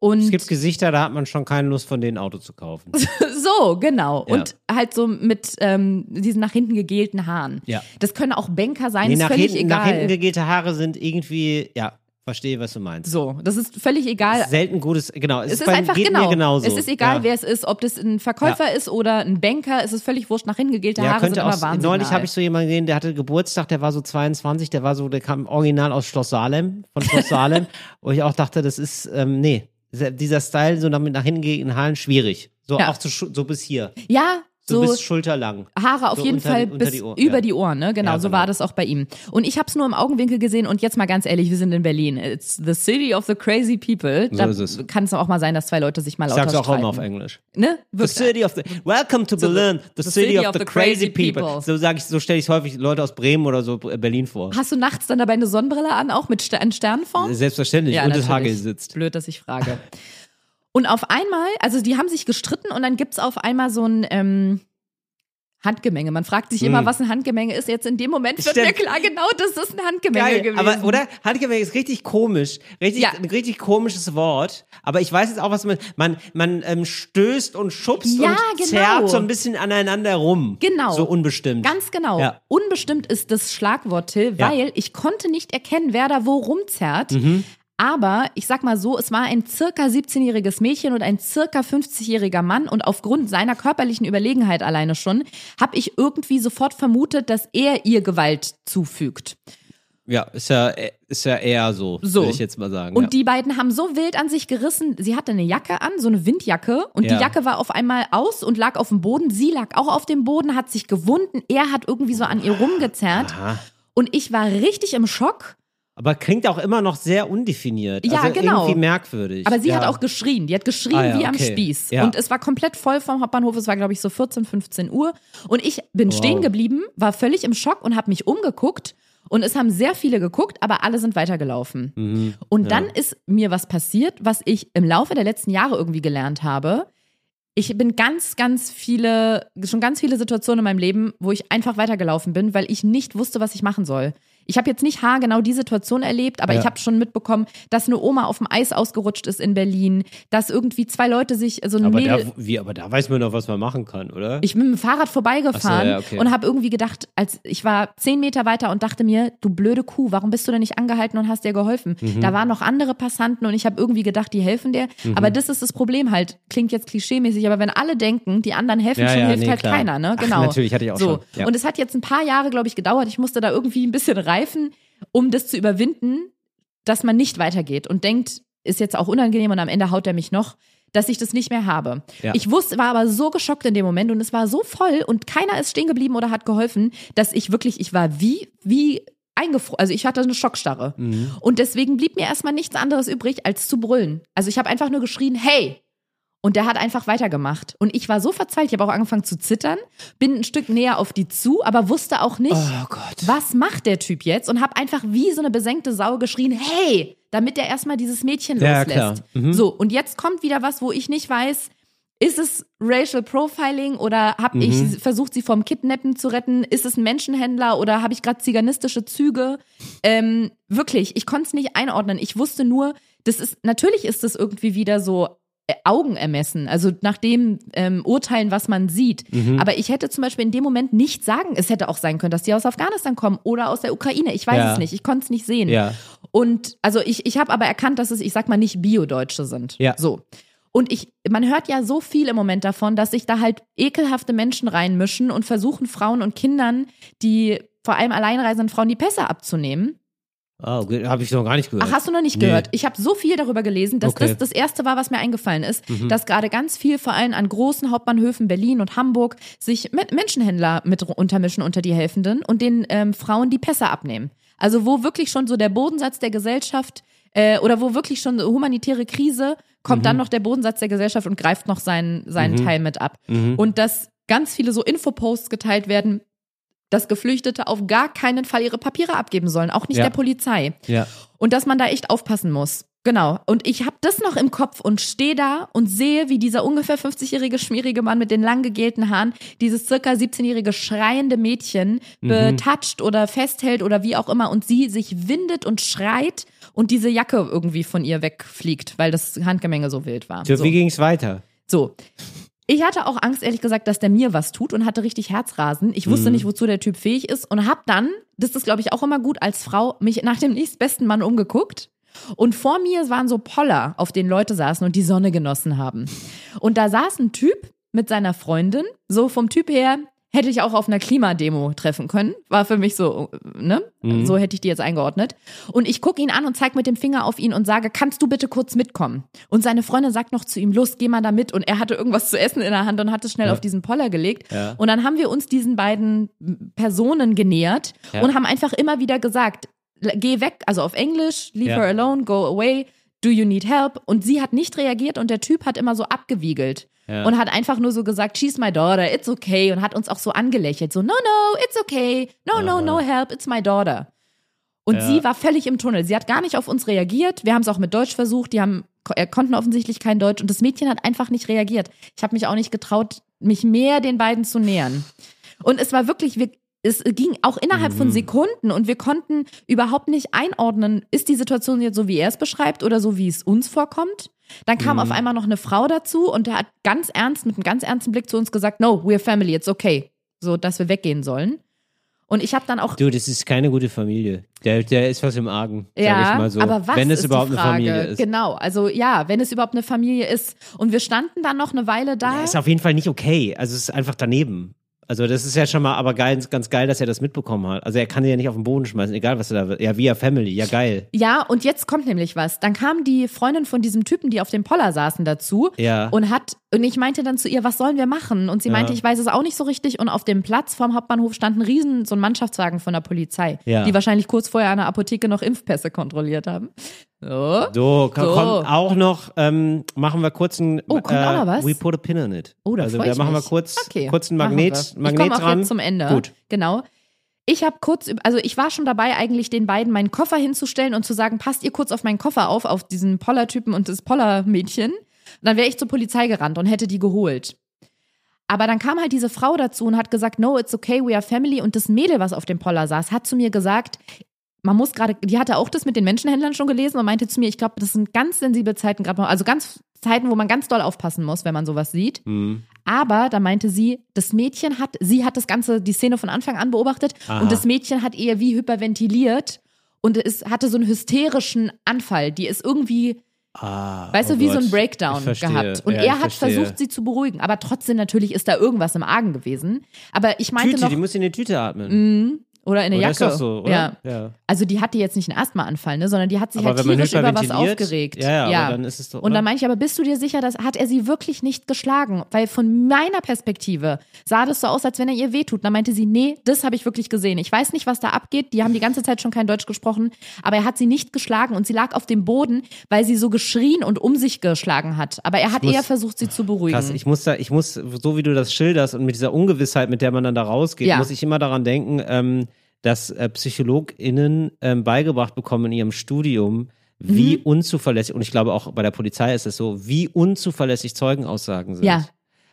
Und
Es gibt Gesichter, da hat man schon keine Lust, von denen ein Auto zu kaufen.
so, genau.
Ja.
Und halt so mit ähm, diesen nach hinten gegelten Haaren.
Ja.
Das können auch Banker sein,
Nee,
ist
nach,
völlig
hinten, nach
egal.
hinten gegelte Haare sind irgendwie, ja, verstehe, was du meinst.
so, das ist völlig egal.
Selten gutes, genau.
Es ist
bei-
einfach genau.
Mir genauso.
Es ist egal,
ja.
wer es ist, ob das ein Verkäufer ist oder ein Banker. Es ist völlig wurscht. Nach hinten gegelte
Ja,
Haare sind
könnte
immer
auch.
Wahnsinn.
Neulich habe ich so jemanden gesehen, der hatte Geburtstag, der war so 22, der war so, der kam original aus Schloss Salem, von Schloss Salem, wo ich auch dachte, das ist, ähm, nee, dieser Style, so damit nach hinten gehenden Haaren, schwierig. So
Ja.
auch zu, so bis hier.
ja,
So,
so
bis schulterlang.
Haare auf
so
jeden
unter
Fall bis
die
über
ja.
die Ohren, ne? Genau,
Ja,
so
genau.
war das auch bei ihm. Und ich habe es nur im Augenwinkel gesehen und jetzt mal ganz ehrlich, wir sind in Berlin. It's the city of the crazy people.
So
Da
es.
kann es auch mal sein, dass zwei Leute sich mal lauter
sag's auch
streiten.
immer auf Englisch.
Ne?
The city of the Welcome to Berlin, the, city, of, the, crazy people.
people.
So sage ich, so stelle ich häufig Leute aus Bremen oder so äh, Berlin vor.
Hast du nachts dann dabei eine Sonnenbrille an, auch mit Ster in Sternenform?
Selbstverständlich.
Ja,
und das. Hagel sitzt.
Blöd, dass ich frage. Und auf einmal, also die haben sich gestritten und dann gibt's auf einmal so ein ähm, Handgemenge. Man fragt sich immer,
Hm.
was ein Handgemenge ist. Jetzt in dem Moment wird
Stimmt.
mir klar, genau das ist ein Handgemenge
Geil,
gewesen.
aber oder Handgemenge ist richtig komisch, richtig
Ja.
ein richtig komisches Wort. Aber ich weiß jetzt auch, was man man man ähm, stößt und schubst
Ja,
und
genau.
zerrt so ein bisschen aneinander rum.
Genau.
So unbestimmt.
Ganz genau.
Ja.
Unbestimmt ist das Schlagwort, Till, weil ich konnte nicht erkennen, wer da wo rumzerrt.
Mhm.
Aber ich sag mal so, es war ein circa 17-jähriges Mädchen und ein circa 50-jähriger Mann und aufgrund seiner körperlichen Überlegenheit alleine schon, habe ich irgendwie sofort vermutet, dass er ihr Gewalt zufügt.
Ja, ist ja ist ja eher so,
So.
würde ich jetzt mal sagen.
Und
ja.
die beiden haben so wild an sich gerissen. Sie hatte eine Jacke an, so eine Windjacke. Und
Ja.
die Jacke war auf einmal aus und lag auf dem Boden. Sie lag auch auf dem Boden, hat sich gewunden. Er hat irgendwie so an ihr rumgezerrt.
Aha.
Und ich war richtig im Schock.
Aber klingt auch immer noch sehr undefiniert.
Ja,
also
genau.
Irgendwie merkwürdig.
Aber sie
ja.
hat auch geschrien. Die hat geschrien
Ah ja,
wie am
okay.
Spieß.
Ja.
Und es war komplett voll vom Hauptbahnhof. Es war, glaube ich, so 14, 15 Uhr. Und ich bin
Wow.
stehen geblieben, war völlig im Schock und habe mich umgeguckt. Und es haben sehr viele geguckt, aber alle sind weitergelaufen.
Mhm.
Und dann ist mir was passiert, was ich im Laufe der letzten Jahre irgendwie gelernt habe. Ich bin ganz, ganz viele, schon ganz viele Situationen in meinem Leben, wo ich einfach weitergelaufen bin, weil ich nicht wusste, was ich machen soll. Ich habe jetzt nicht haargenau die Situation erlebt, aber
Ja.
ich habe schon mitbekommen, dass eine Oma auf dem Eis ausgerutscht ist in Berlin, dass irgendwie zwei Leute sich so ein
aber
Mädel
da, wie, aber da weiß man doch, was man machen kann, oder?
ich bin mit dem Fahrrad vorbeigefahren
Ach so, ja, okay.
und habe irgendwie gedacht, als ich war zehn Meter weiter und dachte mir, du blöde Kuh, warum bist du denn nicht angehalten und hast dir geholfen?
Mhm.
Da waren noch andere Passanten und ich habe irgendwie gedacht, die helfen dir.
Mhm.
Aber das ist das Problem halt. Klingt jetzt klischeemäßig, aber wenn alle denken, die anderen helfen
Ja,
schon,
ja,
hilft
nee,
halt
klar.
keiner, ne?
Ach,
Genau.
natürlich, hatte ich auch
so.
schon.
Und es hat jetzt ein paar Jahre, glaube ich, gedauert. Ich musste da irgendwie ein bisschen reifen, um das zu überwinden, dass man nicht weitergeht und denkt, ist jetzt auch unangenehm und am Ende haut er mich noch, dass ich das nicht mehr habe.
Ja.
Ich wusste, war aber so geschockt in dem Moment und es war so voll und keiner ist stehen geblieben oder hat geholfen, dass ich wirklich, ich war wie, wie eingefroren, also ich hatte eine Schockstarre.
Mhm.
Und deswegen blieb mir erstmal nichts anderes übrig, als zu brüllen. Also ich habe einfach nur geschrien, hey! Und der hat einfach weitergemacht. Und ich war so verzweifelt, ich habe auch angefangen zu zittern, bin ein Stück näher auf die zu, aber wusste auch nicht,
oh
was macht der Typ jetzt? Und habe einfach wie so eine besenkte Sau geschrien, hey, damit er erstmal dieses Mädchen
Ja,
loslässt.
Mhm.
So, und jetzt kommt wieder was, wo ich nicht weiß, ist es Racial Profiling oder habe
Mhm.
ich versucht, sie vom Kidnappen zu retten? Ist es ein Menschenhändler oder habe ich gerade ziganistische Züge? Ähm, wirklich, ich konnte es nicht einordnen. Ich wusste nur, das ist natürlich ist es irgendwie wieder so äh, Augenermessen, also nach dem ähm, Urteilen, was man sieht.
Mhm.
Aber ich hätte zum Beispiel in dem Moment nicht sagen, es hätte auch sein können, dass die aus Afghanistan kommen oder aus der Ukraine. Ich weiß
Ja.
es nicht, ich konnte es nicht sehen.
Ja.
Und also ich, ich habe aber erkannt, dass es, ich sag mal, nicht Bio-Deutsche sind.
Ja.
So. Und ich, man hört ja so viel im Moment davon, dass sich da halt ekelhafte Menschen reinmischen und versuchen, Frauen und Kindern, die vor allem alleinreisenden Frauen, die Pässe abzunehmen.
Oh, habe ich noch gar nicht gehört.
Ach, hast du noch nicht
Nee.
gehört? Ich habe so viel darüber gelesen, dass
Okay. Mhm.
das das erste war, was mir eingefallen ist, dass gerade ganz viel, vor allem an großen Hauptbahnhöfen Berlin und Hamburg, sich mit Menschenhändler mit untermischen unter die Helfenden und den ähm, Frauen die Pässe abnehmen. Also wo wirklich schon so der Bodensatz der Gesellschaft äh, oder wo wirklich schon so humanitäre Krise kommt
Mhm.
dann noch der Bodensatz der Gesellschaft und greift noch seinen, seinen Teil mit ab.
Mhm.
Und dass ganz viele so Infoposts geteilt werden, dass Geflüchtete auf gar keinen Fall ihre Papiere abgeben sollen, auch nicht
Ja.
der Polizei.
ja.
Und dass man da echt aufpassen muss. Genau. Und ich habe das noch im Kopf und stehe da und sehe, wie dieser ungefähr 50-jährige schmierige Mann mit den lang gegelten Haaren dieses circa 17-jährige schreiende Mädchen betatscht oder festhält oder wie auch immer und sie sich windet und schreit und diese Jacke irgendwie von ihr wegfliegt, weil das Handgemenge so wild war.
So,
So.
Wie ging's weiter?
So. Ich hatte auch Angst, ehrlich gesagt, dass der mir was tut und hatte richtig Herzrasen. Ich wusste nicht, wozu der Typ fähig ist und habe dann, das ist glaube ich auch immer gut als Frau, mich nach dem nächstbesten Mann umgeguckt. Und vor mir waren so Poller, auf denen Leute saßen und die Sonne genossen haben. Und da saß ein Typ mit seiner Freundin, so vom Typ her hätte ich auch auf einer Klimademo treffen können. War für mich so, ne? So hätte ich die jetzt eingeordnet. Und ich gucke ihn an und zeige mit dem Finger auf ihn und sage, kannst du bitte kurz mitkommen? Und seine Freundin sagt noch zu ihm, los, geh mal da mit. Und er hatte irgendwas zu essen in der Hand und hat es schnell auf diesen Poller gelegt.
Ja.
Und dann haben wir uns diesen beiden Personen genähert
Ja.
und haben einfach immer wieder gesagt, geh weg, also auf Englisch, leave
Ja.
her alone, go away, do you need help? Und sie hat nicht reagiert und der Typ hat immer so abgewiegelt.
Ja.
Und hat einfach nur so gesagt, she's my daughter, it's okay. Und hat uns auch so angelächelt. So, no, no, it's okay. No, no, no help, it's my daughter. Und
Ja.
sie war völlig im Tunnel. Sie hat gar nicht auf uns reagiert. Wir haben es auch mit Deutsch versucht. Die haben, äh, konnten offensichtlich kein Deutsch. Und das Mädchen hat einfach nicht reagiert. Ich habe mich auch nicht getraut, mich mehr den beiden zu nähern. Und es war wirklich, wir, es ging auch innerhalb
Mhm.
von Sekunden und wir konnten überhaupt nicht einordnen, ist die Situation jetzt so, wie er es beschreibt oder so, wie es uns vorkommt. Dann kam
Mhm.
auf einmal noch eine Frau dazu und der hat ganz ernst, mit einem ganz ernsten Blick zu uns gesagt, no, we're family, it's okay. So, dass wir weggehen sollen. Und ich habe dann auch
Du, das ist keine gute Familie. Der, der ist was im Argen, sag
ja,
ich mal so.
aber was
Wenn es
ist
überhaupt
die
eine
Frage?
Familie ist.
Genau, also ja, wenn es überhaupt eine Familie ist. Und wir standen dann noch eine Weile da.
Ja, ist auf jeden Fall nicht okay. Also es ist einfach daneben. Also das ist ja schon mal aber geil, ganz geil, dass er das mitbekommen hat. Also er kann sie ja nicht auf den Boden schmeißen, egal was er da wird. Ja, via Family, ja geil.
Ja, und jetzt kommt nämlich was. Dann kam die Freundin von diesem Typen, die auf dem Poller saßen, dazu
Ja.
und hat und ich meinte dann zu ihr, was sollen wir machen? Und sie
Ja.
meinte, ich weiß es auch nicht so richtig. Und auf dem Platz vorm Hauptbahnhof stand ein riesen so ein Mannschaftswagen von der Polizei,
Ja.
die wahrscheinlich kurz vorher an der Apotheke noch Impfpässe kontrolliert haben. So.
So, ko-
So.
kommt auch noch, ähm, machen wir kurz ein,
Oh, kommt auch noch was?
We put a pin in it.
Oh, da
also
ich
machen wir kurz,
Okay,
kurz einen
machen
Magnet,
wir.
Magnet
ich
dran.
jetzt zum Ende.
Gut.
Genau. Ich habe kurz, also ich war schon dabei, eigentlich den beiden meinen Koffer hinzustellen und zu sagen, passt ihr kurz auf meinen Koffer auf, auf diesen Pollertypen und das Pollermädchen. Und dann wäre ich zur Polizei gerannt und hätte die geholt. Aber dann kam halt diese Frau dazu und hat gesagt, no, it's okay, we are family. Und das Mädel, was auf dem Poller saß, hat zu mir gesagt, man muss gerade, die hatte auch das mit den Menschenhändlern schon gelesen und meinte zu mir, ich glaube, das sind ganz sensible Zeiten gerade, also ganz Zeiten, wo man ganz doll aufpassen muss, wenn man sowas sieht.
Mhm.
Aber da meinte sie, das Mädchen hat, sie hat das Ganze, die Szene von Anfang an beobachtet
Aha.
und das Mädchen hat eher wie hyperventiliert und es hatte so einen hysterischen Anfall. Die ist irgendwie,
Ah,
weißt
oh
du, wie so
Gott.
ein Breakdown gehabt. Und
ja,
er hat
verstehe.
versucht, sie zu beruhigen. Aber trotzdem natürlich ist da irgendwas im Argen gewesen. Aber ich meinte
Tüte,
noch,
die muss in die Tüte atmen.
Oder in der Jacke.
ist das so, oder?
Ja.
ja.
Also die hatte jetzt nicht einen Asthmaanfall, ne, sondern die hat sich
Aber
halt tierisch über was aufgeregt.
ja, ja, aber dann ist es doch,
Und dann meine ich, aber bist du dir sicher, dass hat er sie wirklich nicht geschlagen? Weil von meiner Perspektive sah das so aus, als wenn er ihr wehtut. Und dann meinte sie, nee, das habe ich wirklich gesehen. Ich weiß nicht, was da abgeht. Die haben die ganze Zeit schon kein Deutsch gesprochen, aber er hat sie nicht geschlagen und sie lag auf dem Boden, weil sie so geschrien und um sich geschlagen hat. Aber er hat
muss-
eher versucht, sie zu beruhigen.
Krass, ich muss da, ich muss, so wie du das schilderst und mit dieser Ungewissheit, mit der man dann da rausgeht,
Ja.
muss ich immer daran denken, ähm, dass äh, PsychologInnen ähm, beigebracht bekommen in ihrem Studium, wie unzuverlässig, und ich glaube auch bei der Polizei ist es so, wie unzuverlässig Zeugenaussagen sind.
Ja.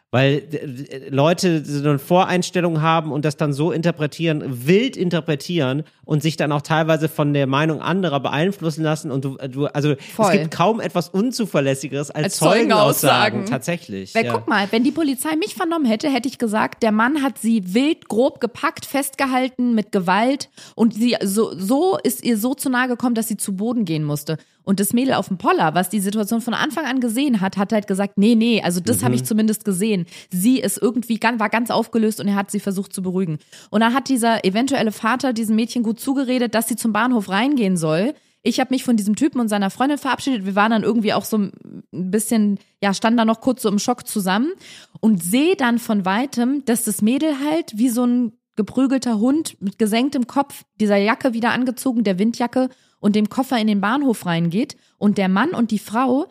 Weil äh, Leute so eine Voreinstellung haben und das dann so interpretieren, wild interpretieren und sich dann auch teilweise von der Meinung anderer beeinflussen lassen. Und du, du also
Voll.
es gibt kaum etwas Unzuverlässigeres als,
Als
Zeugenaussagen.
Zeugenaussagen.
Tatsächlich.
Weil
ja.
guck mal, wenn die Polizei mich vernommen hätte, hätte ich gesagt, der Mann hat sie wild, grob gepackt, festgehalten mit Gewalt und sie so, so ist ihr so zu nahe gekommen, dass sie zu Boden gehen musste. Und das Mädel auf dem Poller, was die Situation von Anfang an gesehen hat, hat halt gesagt, nee, nee, also das habe ich zumindest gesehen. Sie ist irgendwie ganz, war ganz aufgelöst und er hat sie versucht zu beruhigen. Und dann hat dieser eventuelle Vater diesem Mädchen gut zugeredet, dass sie zum Bahnhof reingehen soll. Ich habe mich von diesem Typen und seiner Freundin verabschiedet. Wir waren dann irgendwie auch so ein bisschen, ja, standen da noch kurz so im Schock zusammen und sehe dann von weitem, dass das Mädel halt wie so ein geprügelter Hund mit gesenktem Kopf, dieser Jacke wieder angezogen, der Windjacke und dem Koffer in den Bahnhof reingeht und der Mann und die Frau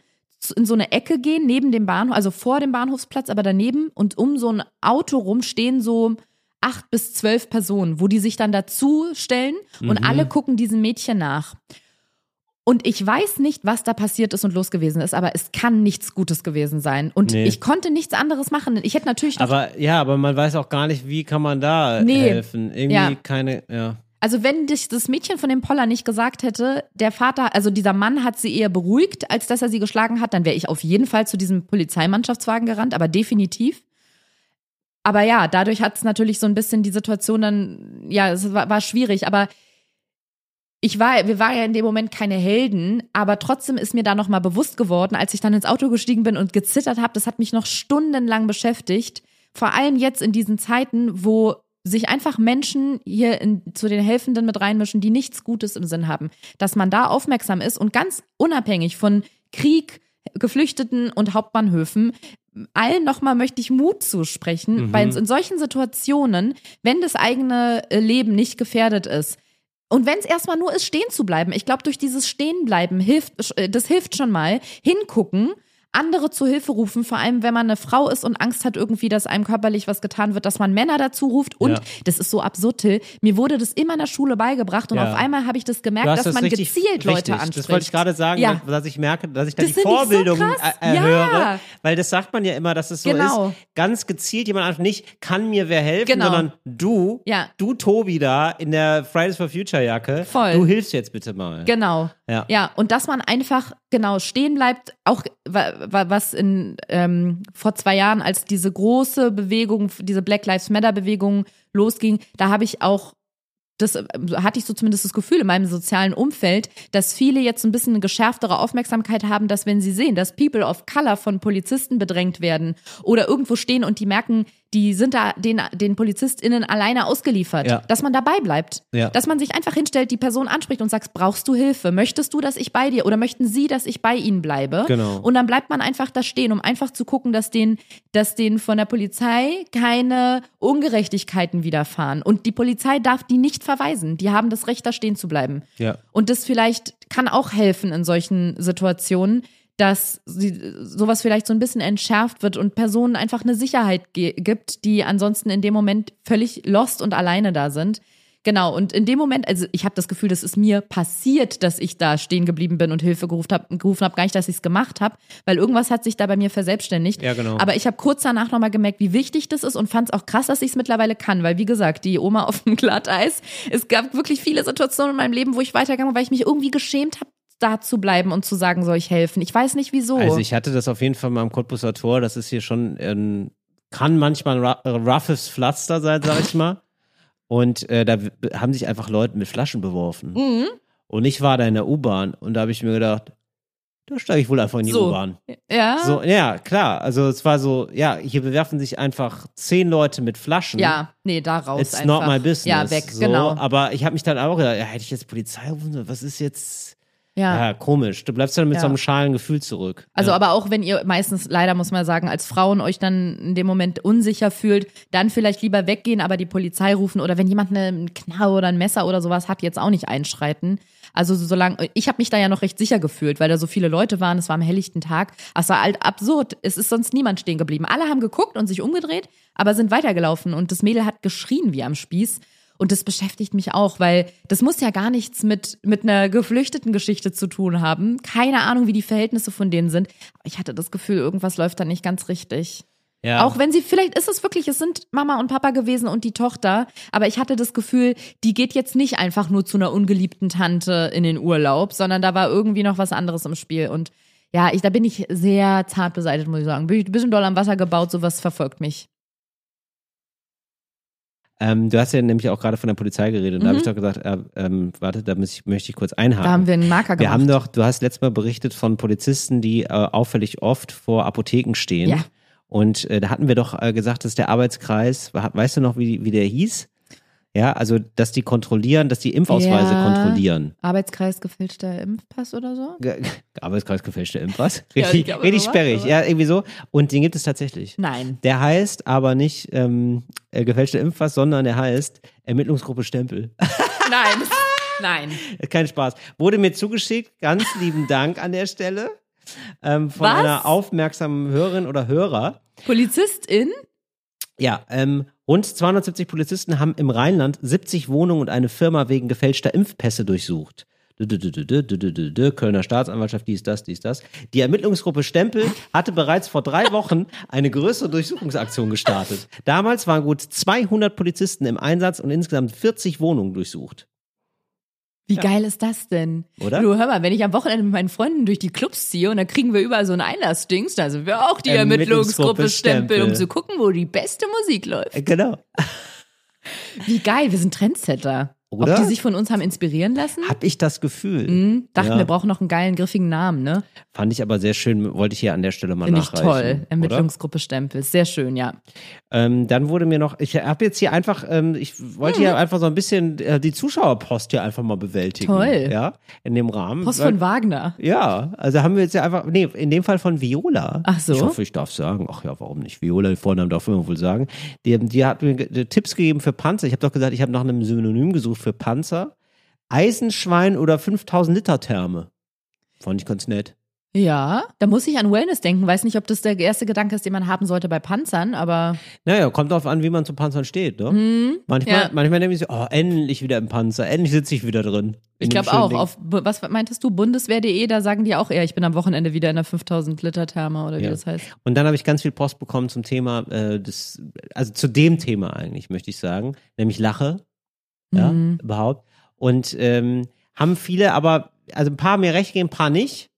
in so eine Ecke gehen, neben dem Bahnhof, also vor dem Bahnhofsplatz, aber daneben und um so ein Auto rum stehen so acht bis zwölf Personen, wo die sich dann dazu stellen und alle gucken diesem Mädchen nach. Und ich weiß nicht, was da passiert ist und los gewesen ist, aber es kann nichts Gutes gewesen sein. Und
Nee.
ich konnte nichts anderes machen. Ich hätte natürlich
Aber ja, aber man weiß auch gar nicht, wie kann man da
Nee.
helfen. Irgendwie
Ja.
keine, ja.
Also wenn dich das Mädchen von dem Poller nicht gesagt hätte, der Vater, also dieser Mann hat sie eher beruhigt, als dass er sie geschlagen hat, dann wäre ich auf jeden Fall zu diesem Polizeimannschaftswagen gerannt, aber definitiv. Aber ja, dadurch hat es natürlich so ein bisschen die Situation dann, ja, es war, war schwierig, aber ich war, wir waren ja in dem Moment keine Helden, aber trotzdem ist mir da nochmal bewusst geworden, als ich dann ins Auto gestiegen bin und gezittert habe, das hat mich noch stundenlang beschäftigt. Vor allem jetzt in diesen Zeiten, wo sich einfach Menschen hier in, zu den Helfenden mit reinmischen, die nichts Gutes im Sinn haben, dass man da aufmerksam ist und ganz unabhängig von Krieg, Geflüchteten und Hauptbahnhöfen allen nochmal möchte ich Mut zusprechen, weil in solchen Situationen, wenn das eigene äh, Leben nicht gefährdet ist, und wenn es erstmal nur ist, stehen zu bleiben, ich glaube, durch dieses Stehenbleiben hilft, äh, das hilft schon mal, hingucken, andere zu Hilfe rufen, vor allem wenn man eine Frau ist und Angst hat irgendwie, dass einem körperlich was getan wird, dass man Männer dazu ruft. Und
Ja.
das ist so absurd, Till, mir wurde das immer in der Schule beigebracht und
Ja.
auf einmal habe ich das gemerkt, dass
das
man
richtig,
gezielt Leute
richtig.
anspricht.
Das wollte ich gerade sagen,
Ja.
dass ich merke, dass ich da
Das
die
so
Vorbildung
Ja.
höre. Weil das sagt man ja immer, dass es so
Genau.
ist. Ganz gezielt jemand einfach nicht, kann mir wer helfen,
Genau.
sondern du, du Tobi da in der Fridays for Future Jacke,
Voll.
du hilfst jetzt bitte mal.
Genau.
Ja.
Ja, und dass man einfach genau stehen bleibt, auch wa- wa- was in ähm, vor zwei Jahren, als diese große Bewegung, diese Black Lives Matter Bewegung losging, da habe ich auch das hatte ich so zumindest das Gefühl in meinem sozialen Umfeld, dass viele jetzt ein bisschen eine geschärftere Aufmerksamkeit haben, dass wenn sie sehen, dass People of Color von Polizisten bedrängt werden oder irgendwo stehen und die merken, die sind da den, den PolizistInnen alleine ausgeliefert,
Ja.
dass man dabei bleibt.
Ja.
Dass man sich einfach hinstellt, die Person anspricht und sagt, brauchst du Hilfe? Möchtest du, dass ich bei dir oder möchten sie, dass ich bei ihnen bleibe?
Genau.
Und dann bleibt man einfach da stehen, um einfach zu gucken, dass denen, dass denen von der Polizei keine Ungerechtigkeiten widerfahren. Und die Polizei darf die nicht verweisen. Die haben das Recht, da stehen zu bleiben.
Ja.
Und das vielleicht kann auch helfen in solchen Situationen, dass sie, sowas vielleicht so ein bisschen entschärft wird und Personen einfach eine Sicherheit gibt, die ansonsten in dem Moment völlig lost und alleine da sind. Genau, und in dem Moment, also ich habe das Gefühl, das ist mir passiert, dass ich da stehen geblieben bin und Hilfe gerufen habe, gerufen hab, gar nicht, dass ich es gemacht habe, weil irgendwas hat sich da bei mir verselbstständigt.
Ja, genau.
Aber ich habe kurz danach nochmal gemerkt, wie wichtig das ist und fand es auch krass, dass ich es mittlerweile kann, weil wie gesagt, die Oma auf dem Glatteis, es gab wirklich viele Situationen in meinem Leben, wo ich weitergegangen bin, weil ich mich irgendwie geschämt habe, da zu bleiben und zu sagen, soll ich helfen. Ich weiß nicht wieso.
Also ich hatte das auf jeden Fall mal am Cottbusser Tor. Das ist hier schon, ähm, kann manchmal ein ru- roughes Pflaster sein, sag ich mal. Und äh, da haben sich einfach Leute mit Flaschen beworfen.
Mhm.
Und ich war da in der U-Bahn und da habe ich mir gedacht, da steige ich wohl einfach in die
So.
U-Bahn.
ja.
So, ja, klar. Also es war so, ja, hier bewerfen sich einfach zehn Leute mit Flaschen.
ja, nee, da raus
It's
einfach.
not my business.
Ja, weg,
so,
genau.
Aber ich habe mich dann auch gedacht, ja, hätte ich jetzt Polizei rufen, was ist jetzt?
Ja.
Ja, komisch. Du bleibst dann mit
Ja.
so einem schalen Gefühl zurück.
Also
ja.
aber auch wenn ihr meistens, leider muss man sagen, als Frauen euch dann in dem Moment unsicher fühlt, dann vielleicht lieber weggehen, aber die Polizei rufen oder wenn jemand eine Knarre oder ein Messer oder sowas hat, jetzt auch nicht einschreiten. Also solange, ich habe mich da ja noch recht sicher gefühlt, weil da so viele Leute waren, es war am helllichten Tag. Es war halt absurd. Es ist sonst niemand stehen geblieben. Alle haben geguckt und sich umgedreht, aber sind weitergelaufen und das Mädel hat geschrien wie am Spieß. Und das beschäftigt mich auch, weil das muss ja gar nichts mit, mit einer geflüchteten Geschichte zu tun haben. Keine Ahnung, wie die Verhältnisse von denen sind. Aber ich hatte das Gefühl, irgendwas läuft da nicht ganz richtig.
Ja.
Auch wenn sie, vielleicht ist es wirklich, es sind Mama und Papa gewesen und die Tochter, aber ich hatte das Gefühl, die geht jetzt nicht einfach nur zu einer ungeliebten Tante in den Urlaub, sondern da war irgendwie noch was anderes im Spiel. Und ja, ich, da bin ich sehr zart beseitigt, muss ich sagen. Bin ich ein bisschen doll am Wasser gebaut, sowas verfolgt mich.
Ähm, du hast ja nämlich auch gerade von der Polizei geredet. Und da habe ich doch gesagt, äh, ähm, warte, da muss ich, möchte ich kurz einhaken.
Mhm. Da haben wir einen Marker
Wir
gemacht.
haben doch, du hast letztes Mal berichtet von Polizisten, die äh, auffällig oft vor Apotheken stehen.
Ja.
Und äh, da hatten wir doch äh, gesagt, dass der Arbeitskreis, we- weißt du noch, wie, wie der hieß? Ja, also, dass die kontrollieren, dass die Impfausweise
Ja.
kontrollieren.
Arbeitskreis gefälschter Impfpass oder so?
Arbeitskreis gefälschte Impfpass.
Ja,
Richtig,
ich glaube,
richtig sperrig. Ja, irgendwie so. Und den gibt es tatsächlich.
Nein.
Der heißt aber nicht ähm, äh, gefälschte Impfpass, sondern der heißt Ermittlungsgruppe Stempel.
Nein. Nein.
Kein Spaß. Wurde mir zugeschickt. Ganz lieben Dank an der Stelle. Ähm, von
Was?
einer aufmerksamen Hörerin oder Hörer.
Polizistin?
Ja, ähm, und 270 Polizisten haben im Rheinland 70 Wohnungen und eine Firma wegen gefälschter Impfpässe durchsucht. Kölner Staatsanwaltschaft, dies, das, dies, das. Die Ermittlungsgruppe Stempel hatte bereits vor drei Wochen eine größere Durchsuchungsaktion gestartet. Damals waren gut 200 Polizisten im Einsatz und insgesamt 40 Wohnungen durchsucht.
Wie geil ist das denn?
Oder?
Du hör mal, wenn ich am Wochenende mit meinen Freunden durch die Clubs ziehe und dann kriegen wir überall so ein Einlassdings, da sind wir auch die
Ermittlungsgruppe
Ermittlungsgruppe Stempel, um zu gucken, wo die beste Musik läuft.
Äh, Genau.
Wie geil, wir sind Trendsetter.
Oder?
Ob die sich von uns haben inspirieren lassen?
Hab ich das Gefühl.
Hm, dachten,
Ja.
wir brauchen noch einen geilen, griffigen Namen, ne?
Fand ich aber sehr schön, wollte ich hier an der Stelle mal
Finde ich
nachreichen.
toll.
oder?
Ermittlungsgruppe Stempel. Sehr schön, ja.
Ähm, dann wurde mir noch, ich habe jetzt hier einfach, ähm, ich wollte
Mhm.
hier einfach so ein bisschen äh, die Zuschauerpost hier einfach mal bewältigen.
Toll.
Ja, in dem Rahmen.
Post von Wagner.
Ja, also haben wir jetzt ja einfach, nee, in dem Fall von Viola.
Ach so.
Ich hoffe, ich darf sagen. Ach ja, warum nicht? Viola, den Vornamen darf man wohl sagen. Die, die hat mir Tipps gegeben für Panzer. Ich habe doch gesagt, ich habe nach einem Synonym gesucht für Panzer. Eisenschwein oder 5000 Liter Therme. Fand ich ganz nett.
Ja, da muss ich an Wellness denken. Weiß nicht, ob das der erste Gedanke ist, den man haben sollte bei Panzern, aber
Naja, kommt drauf an, wie man zu Panzern steht, ne? manchmal,
Mhm. ja.
manchmal denke ich so, oh, endlich wieder im Panzer, endlich sitze ich wieder drin.
ich glaube auch.
Ding.
Auf, was meintest du, bundeswehr.de, da sagen die auch eher, ich bin am Wochenende wieder in der 5000 Liter Therme oder wie
Ja.
das heißt.
Und dann habe ich ganz viel Post bekommen zum Thema, äh, des, also zu dem Thema eigentlich, möchte ich sagen, nämlich Lache, ja,
Mhm.
überhaupt. Und ähm, haben viele, aber, also ein paar haben mir recht gegeben, ein paar nicht.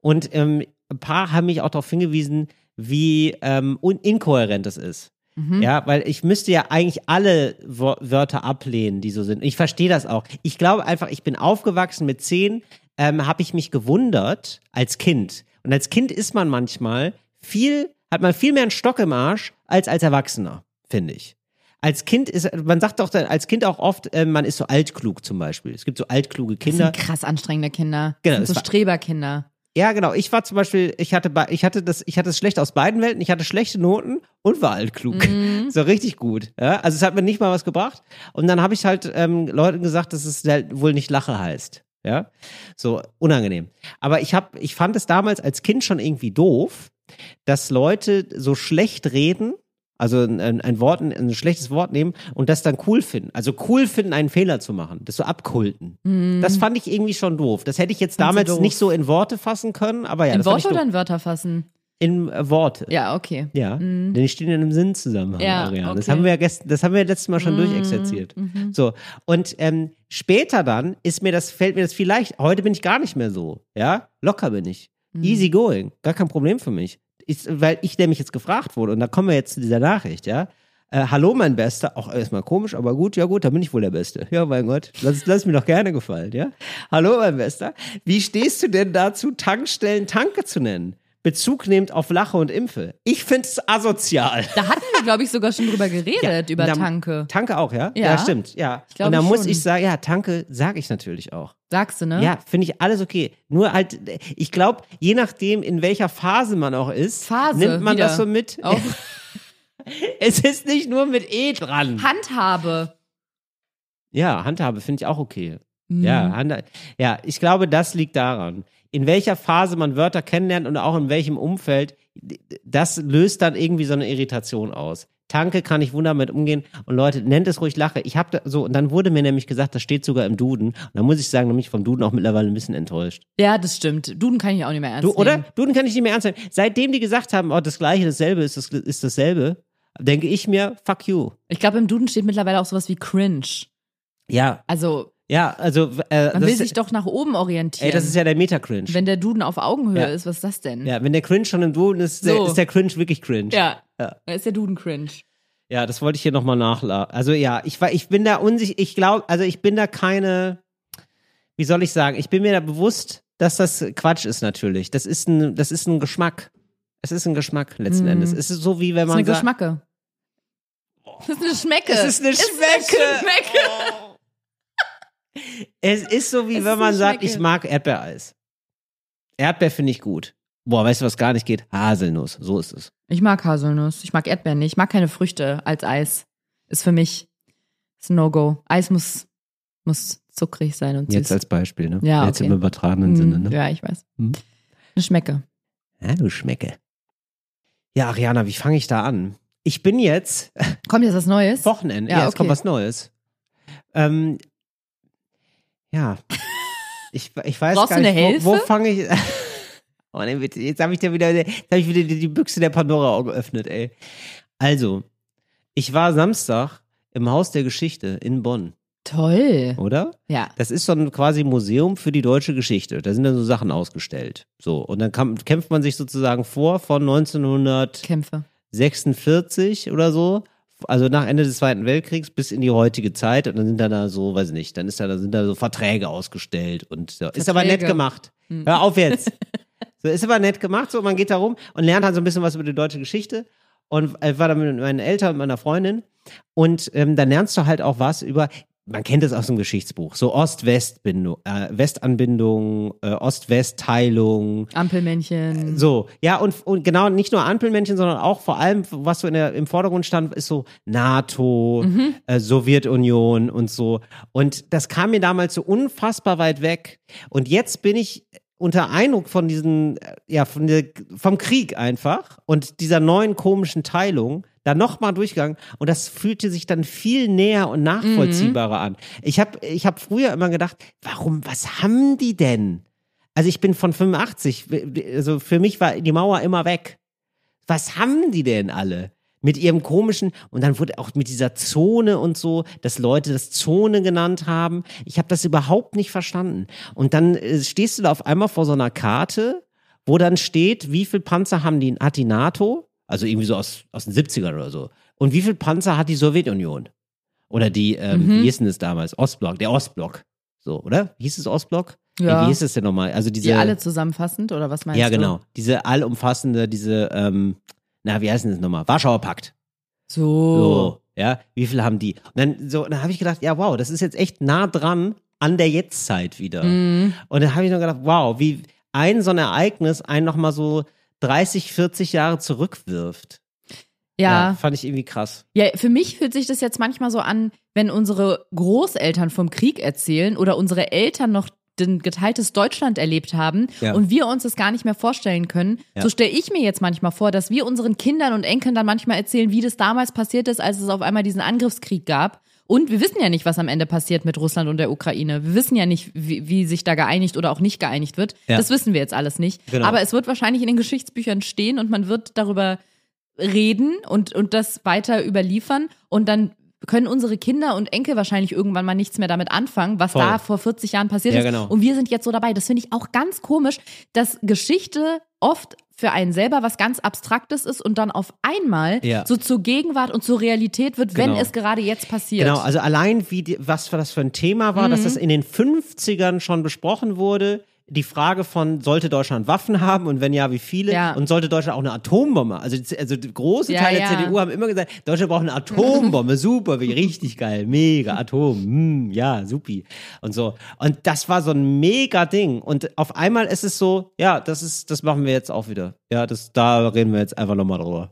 Und ähm, ein paar haben mich auch darauf hingewiesen, wie ähm, inkohärent das ist.
Mhm.
Ja, weil ich müsste ja eigentlich alle Wörter ablehnen, die so sind. Ich verstehe das auch. Ich glaube einfach, ich bin aufgewachsen mit zehn, ähm, habe ich mich gewundert als Kind. Und als Kind ist man manchmal viel, hat man viel mehr einen Stock im Arsch als als Erwachsener, finde ich. Als Kind ist, man sagt doch dann als Kind auch oft, äh, man ist so altklug zum Beispiel. Es gibt so altkluge
Das
Kinder.
sind krass anstrengende Kinder.
Genau,
das sind
das
so Streberkinder.
Ja, genau. Ich war zum Beispiel, ich hatte, ich hatte das, ich hatte es schlecht aus beiden Welten. Ich hatte schlechte Noten und war altklug. So richtig gut. Ja? Also es hat mir nicht mal was gebracht. Und dann habe ich halt ähm, Leuten gesagt, dass es halt wohl nicht Lache heißt. Ja, so unangenehm. Aber ich habe, ich fand es damals als Kind schon irgendwie doof, dass Leute so schlecht reden. Also ein, ein Wort, ein, schlechtes Wort nehmen und das dann cool finden. Also cool finden, einen Fehler zu machen. Das so abkulten. Das fand ich irgendwie schon doof. Das hätte ich jetzt
Fandst du
damals nicht so in Worte fassen können, aber ja,
in Worte oder in Wörter fassen?
in äh, Worte.
Ja, okay.
Ja, denn die stehen in einem Sinnzusammenhang,
Ja,
Ariane. Das
okay.
haben wir ja gestern, das haben wir ja letztes Mal schon
Mhm,
durchexerziert. So. Und ähm, später dann ist mir das, fällt mir das viel leicht. Heute bin ich gar nicht mehr so. Ja, locker bin ich.
Mhm.
Easy going. Gar kein Problem für mich. Ich, weil ich nämlich jetzt gefragt wurde, und da kommen wir jetzt zu dieser Nachricht, ja. Äh, hallo, mein Bester. Auch erstmal komisch, aber gut, ja gut, da bin ich wohl der Beste. Ja, mein Gott, lass, lass mir doch gerne gefallen, ja. Hallo, mein Bester. Wie stehst du denn dazu, Tankstellen Tanke zu nennen? Bezug nehmend auf Lache und Impfe. Ich find's asozial.
Da hatten wir, glaube ich, sogar schon drüber geredet, über
Na,
Tanke.
Tanke auch, ja?
Ja.
stimmt, ja.
Ich
und da muss ich sagen, ja, Tanke sage ich natürlich auch.
Sagst du, ne?
Ja, finde ich alles okay. Nur halt, ich glaube, je nachdem, in welcher Phase man auch ist,
Phase,
nimmt man
wieder.
das so mit.
Auch
Es ist nicht nur mit E dran.
Handhabe.
Ja, Handhabe finde ich auch okay.
Mhm.
Ja, Hand, ja, ich glaube, das liegt daran. In welcher Phase man Wörter kennenlernt und auch in welchem Umfeld, das löst dann irgendwie so eine Irritation aus. Tanke kann ich wunderbar mit umgehen. Und Leute, nennt es ruhig Lache. Ich habe da so, und dann wurde mir nämlich gesagt, das steht sogar im Duden. Und da muss ich sagen, nämlich vom Duden auch mittlerweile ein bisschen enttäuscht.
Ja, das stimmt. Duden kann ich auch nicht mehr ernst
Du,
nehmen.
oder? Duden kann ich nicht mehr ernst nehmen. Seitdem die gesagt haben, oh, das Gleiche, dasselbe ist, das, ist dasselbe, denke ich mir, fuck you.
Ich glaube, im Duden steht mittlerweile auch sowas wie cringe.
Ja,
Also,
ja, also, äh,
man
das,
will sich doch nach oben orientieren.
ey, das ist ja der Meta-Cringe.
Wenn der Duden auf Augenhöhe
Ja.
ist, was ist das denn?
Ja, wenn der Cringe schon im Duden ist, der,
So.
ist der Cringe wirklich cringe.
Ja.
Ja.
Dann ist der Duden cringe.
Ja, das wollte ich hier nochmal nachladen. Also ja, ich war, ich bin da unsicher, ich glaube, also ich bin da keine, wie soll ich sagen, ich bin mir da bewusst, dass das Quatsch ist natürlich. Das ist ein, das ist ein Geschmack. Es ist ein Geschmack letzten
Mm.
Endes. Es ist so wie wenn
Das ist
man
eine
sagt,
Geschmacke. Das ist eine Schmecke.
es ist eine Schmecke.
Schmecke.
Es ist so wie
Es
wenn man sagt,
Schmecke.
ich mag Erdbeereis. Erdbeer finde ich gut. Boah, weißt du, was gar nicht geht? Haselnuss. So ist es.
Ich mag Haselnuss. Ich mag Erdbeeren nicht. Ich mag keine Früchte als Eis. Ist für mich ist ein No-Go. Eis muss, muss zuckrig sein und süß.
Jetzt als Beispiel, ne?
Ja,
Jetzt
okay.
im übertragenen
Hm,
Sinne, ne?
Ja, ich weiß.
Hm.
Eine Schmecke.
Ja, du Schmecke. Ja, Ariana, wie fange ich da an? Ich bin jetzt
Kommt jetzt was Neues?
Wochenende.
Ja,
Ja, es
okay.
kommt was Neues. Ähm, ja. Ich, ich weiß
Brauchst
gar
du
nicht,
eine
wo, wo
Hilfe?
fange ich. Oh. Jetzt habe ich dir wieder, jetzt hab ich wieder die, die Büchse der Pandora geöffnet, ey. Also, ich war Samstag im Haus der Geschichte in Bonn,
Toll.
oder?
Ja.
Das ist so ein quasi Museum für die deutsche Geschichte. Da sind dann so Sachen ausgestellt. So, und dann kam, kämpft man sich sozusagen vor von 1900.
Kämpfe.
46 oder so, also nach Ende des Zweiten Weltkriegs bis in die heutige Zeit und dann sind da, da so, weiß ich nicht, dann ist da, da sind da so Verträge ausgestellt und so. ist aber nett
Verträge.
gemacht. Hör auf jetzt. so, ist aber nett gemacht, so, man geht da rum und lernt halt so ein bisschen was über die deutsche Geschichte und äh, war da mit meinen Eltern und meiner Freundin und ähm, dann lernst du halt auch was über man kennt es aus dem Geschichtsbuch, so Ost-West-Bindung, äh, Westanbindung, äh, Ost-West-Teilung,
Ampelmännchen.
so, ja, und, und genau, nicht nur Ampelmännchen, sondern auch vor allem, was so in der, im Vordergrund stand, ist so NATO, äh, Sowjetunion und so. Und das kam mir damals so unfassbar weit weg. Und jetzt bin ich unter Eindruck von diesen, äh, ja, von der, vom Krieg einfach und dieser neuen komischen Teilung da nochmal durchgegangen und das fühlte sich dann viel näher und nachvollziehbarer an. Ich habe ich hab früher immer gedacht, warum, was haben die denn? Also ich bin von 85, also für mich war die Mauer immer weg. Was haben die denn alle? Mit ihrem komischen, und dann wurde auch mit dieser Zone und so, dass Leute das Zone genannt haben. Ich habe das überhaupt nicht verstanden. Und dann äh, stehst du da auf einmal vor so einer Karte, wo dann steht, wie viel Panzer haben die, hat die NATO? Also irgendwie so aus, aus den 70ern oder so. Und wie viel Panzer hat die Sowjetunion? Oder die, ähm,
Mhm.
wie hieß denn das damals? Ostblock, der Ostblock. So, oder? Hieß es Ostblock?
Ja.
Wie hieß es denn nochmal? Also diese.
die alle zusammenfassend, oder was meinst
ja,
du?
genau. Diese allumfassende, diese, ähm, na, wie heißt denn das nochmal? Warschauer Pakt.
So.
So, ja. Wie viel haben die? Und dann, so, dann habe ich gedacht, ja, wow, das ist jetzt echt nah dran an der Jetztzeit wieder.
Mhm.
Und dann habe ich noch gedacht, wow, wie ein so ein Ereignis einen nochmal so 30, 40 Jahre zurückwirft.
Ja.
Fand ich irgendwie krass.
Ja, für mich fühlt sich das jetzt manchmal so an, wenn unsere Großeltern vom Krieg erzählen oder unsere Eltern noch ein geteiltes Deutschland erlebt haben
Ja.
und wir uns das gar nicht mehr vorstellen können.
Ja.
So stelle ich mir jetzt manchmal vor, dass wir unseren Kindern und Enkeln dann manchmal erzählen, wie das damals passiert ist, als es auf einmal diesen Angriffskrieg gab. Und wir wissen ja nicht, was am Ende passiert mit Russland und der Ukraine. Wir wissen ja nicht, wie, wie sich da geeinigt oder auch nicht geeinigt wird.
Ja.
Das wissen wir jetzt alles nicht.
Genau.
Aber es wird wahrscheinlich in den Geschichtsbüchern stehen und man wird darüber reden und, und das weiter überliefern und dann können unsere Kinder und Enkel wahrscheinlich irgendwann mal nichts mehr damit anfangen, was
Voll.
da vor 40 Jahren passiert
Ja,
ist.
genau.
Und wir sind jetzt so dabei. Das finde ich auch ganz komisch, dass Geschichte oft für einen selber was ganz Abstraktes ist und dann auf einmal
Ja.
so zur Gegenwart und zur Realität wird, wenn
Genau.
es gerade jetzt passiert.
Genau, also allein wie die, was für das für ein Thema war, dass
Mhm.
das in den 50ern schon besprochen wurde. Die Frage von, sollte Deutschland Waffen haben und wenn ja, wie viele?
Ja.
Und sollte Deutschland auch eine Atombombe? Also, also große
Ja,
Teile
ja.
der CDU haben immer gesagt, Deutschland braucht eine Atombombe, super, wie richtig geil, mega, Atom, hm, ja, supi. Und so. Und das war so ein mega Ding. Und auf einmal ist es so, ja, das ist, das machen wir jetzt auch wieder. Ja, das, da reden wir jetzt einfach nochmal drüber.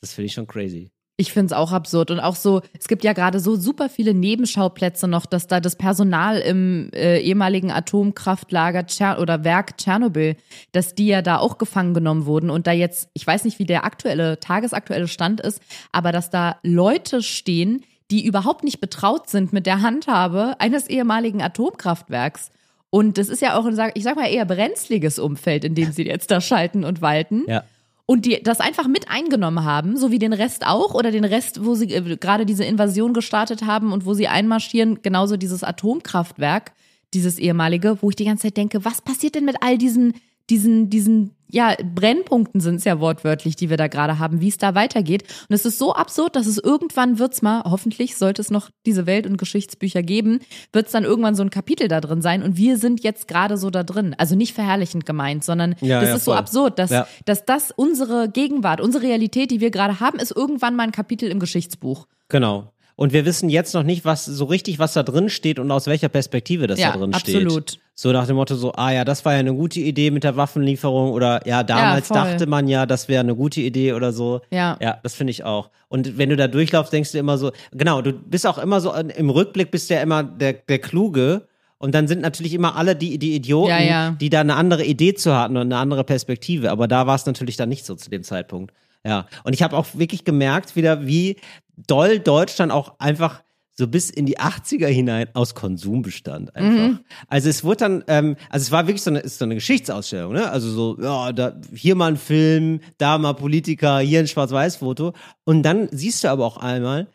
Das finde ich schon crazy.
Ich finde es auch absurd. Und auch so, es gibt ja gerade so super viele Nebenschauplätze noch, dass da das Personal im äh, ehemaligen Atomkraftlager Tscher oder Werk Tschernobyl, dass die ja da auch gefangen genommen wurden und da jetzt, ich weiß nicht, wie der aktuelle, tagesaktuelle Stand ist, aber dass da Leute stehen, die überhaupt nicht betraut sind mit der Handhabe eines ehemaligen Atomkraftwerks. Und das ist ja auch, ein, ich sag mal, eher brenzliges Umfeld, in dem sie jetzt da schalten und walten.
Ja.
Und die das einfach mit eingenommen haben, so wie den Rest auch, oder den Rest, wo sie äh, gerade diese Invasion gestartet haben und wo sie einmarschieren, genauso dieses Atomkraftwerk, dieses ehemalige, wo ich die ganze Zeit denke, was passiert denn mit all diesen, diesen, diesen, ja, Brennpunkten sind es ja wortwörtlich, die wir da gerade haben, wie es da weitergeht. Und es ist so absurd, dass es irgendwann wird's mal, hoffentlich sollte es noch diese Welt- und Geschichtsbücher geben, wird's dann irgendwann so ein Kapitel da drin sein und wir sind jetzt gerade so da drin. Also nicht verherrlichend gemeint, sondern
Ja,
das
ja,
ist so
voll.
absurd, dass,
Ja.
dass das unsere Gegenwart, unsere Realität, die wir gerade haben, ist irgendwann mal ein Kapitel im Geschichtsbuch.
Genau. Und wir wissen jetzt noch nicht, was so richtig, was da drin steht und aus welcher Perspektive das
Ja,
da drin
absolut.
steht. So nach dem Motto so, ah ja, das war ja eine gute Idee mit der Waffenlieferung oder ja, damals
voll.
dachte man ja, das wäre eine gute Idee oder so.
Ja.
Ja, das finde ich auch. Und wenn du da durchlaufst, denkst du immer so, genau, du bist auch immer so, im Rückblick bist du ja immer der, der Kluge. Und dann sind natürlich immer alle die, die Idioten,
Ja, ja.
die da eine andere Idee zu hatten und eine andere Perspektive. Aber da war es natürlich dann nicht so zu dem Zeitpunkt. Ja. Und ich habe auch wirklich gemerkt wieder, wie doll Deutschland auch einfach so bis in die 80er hinein aus Konsum bestand einfach. Also es wurde dann, ähm, also es war wirklich so eine, ist so eine Geschichtsausstellung, ne? Also so, ja, da, hier mal ein Film, da mal Politiker, hier ein Schwarz-Weiß-Foto. Und dann siehst du aber auch einmal,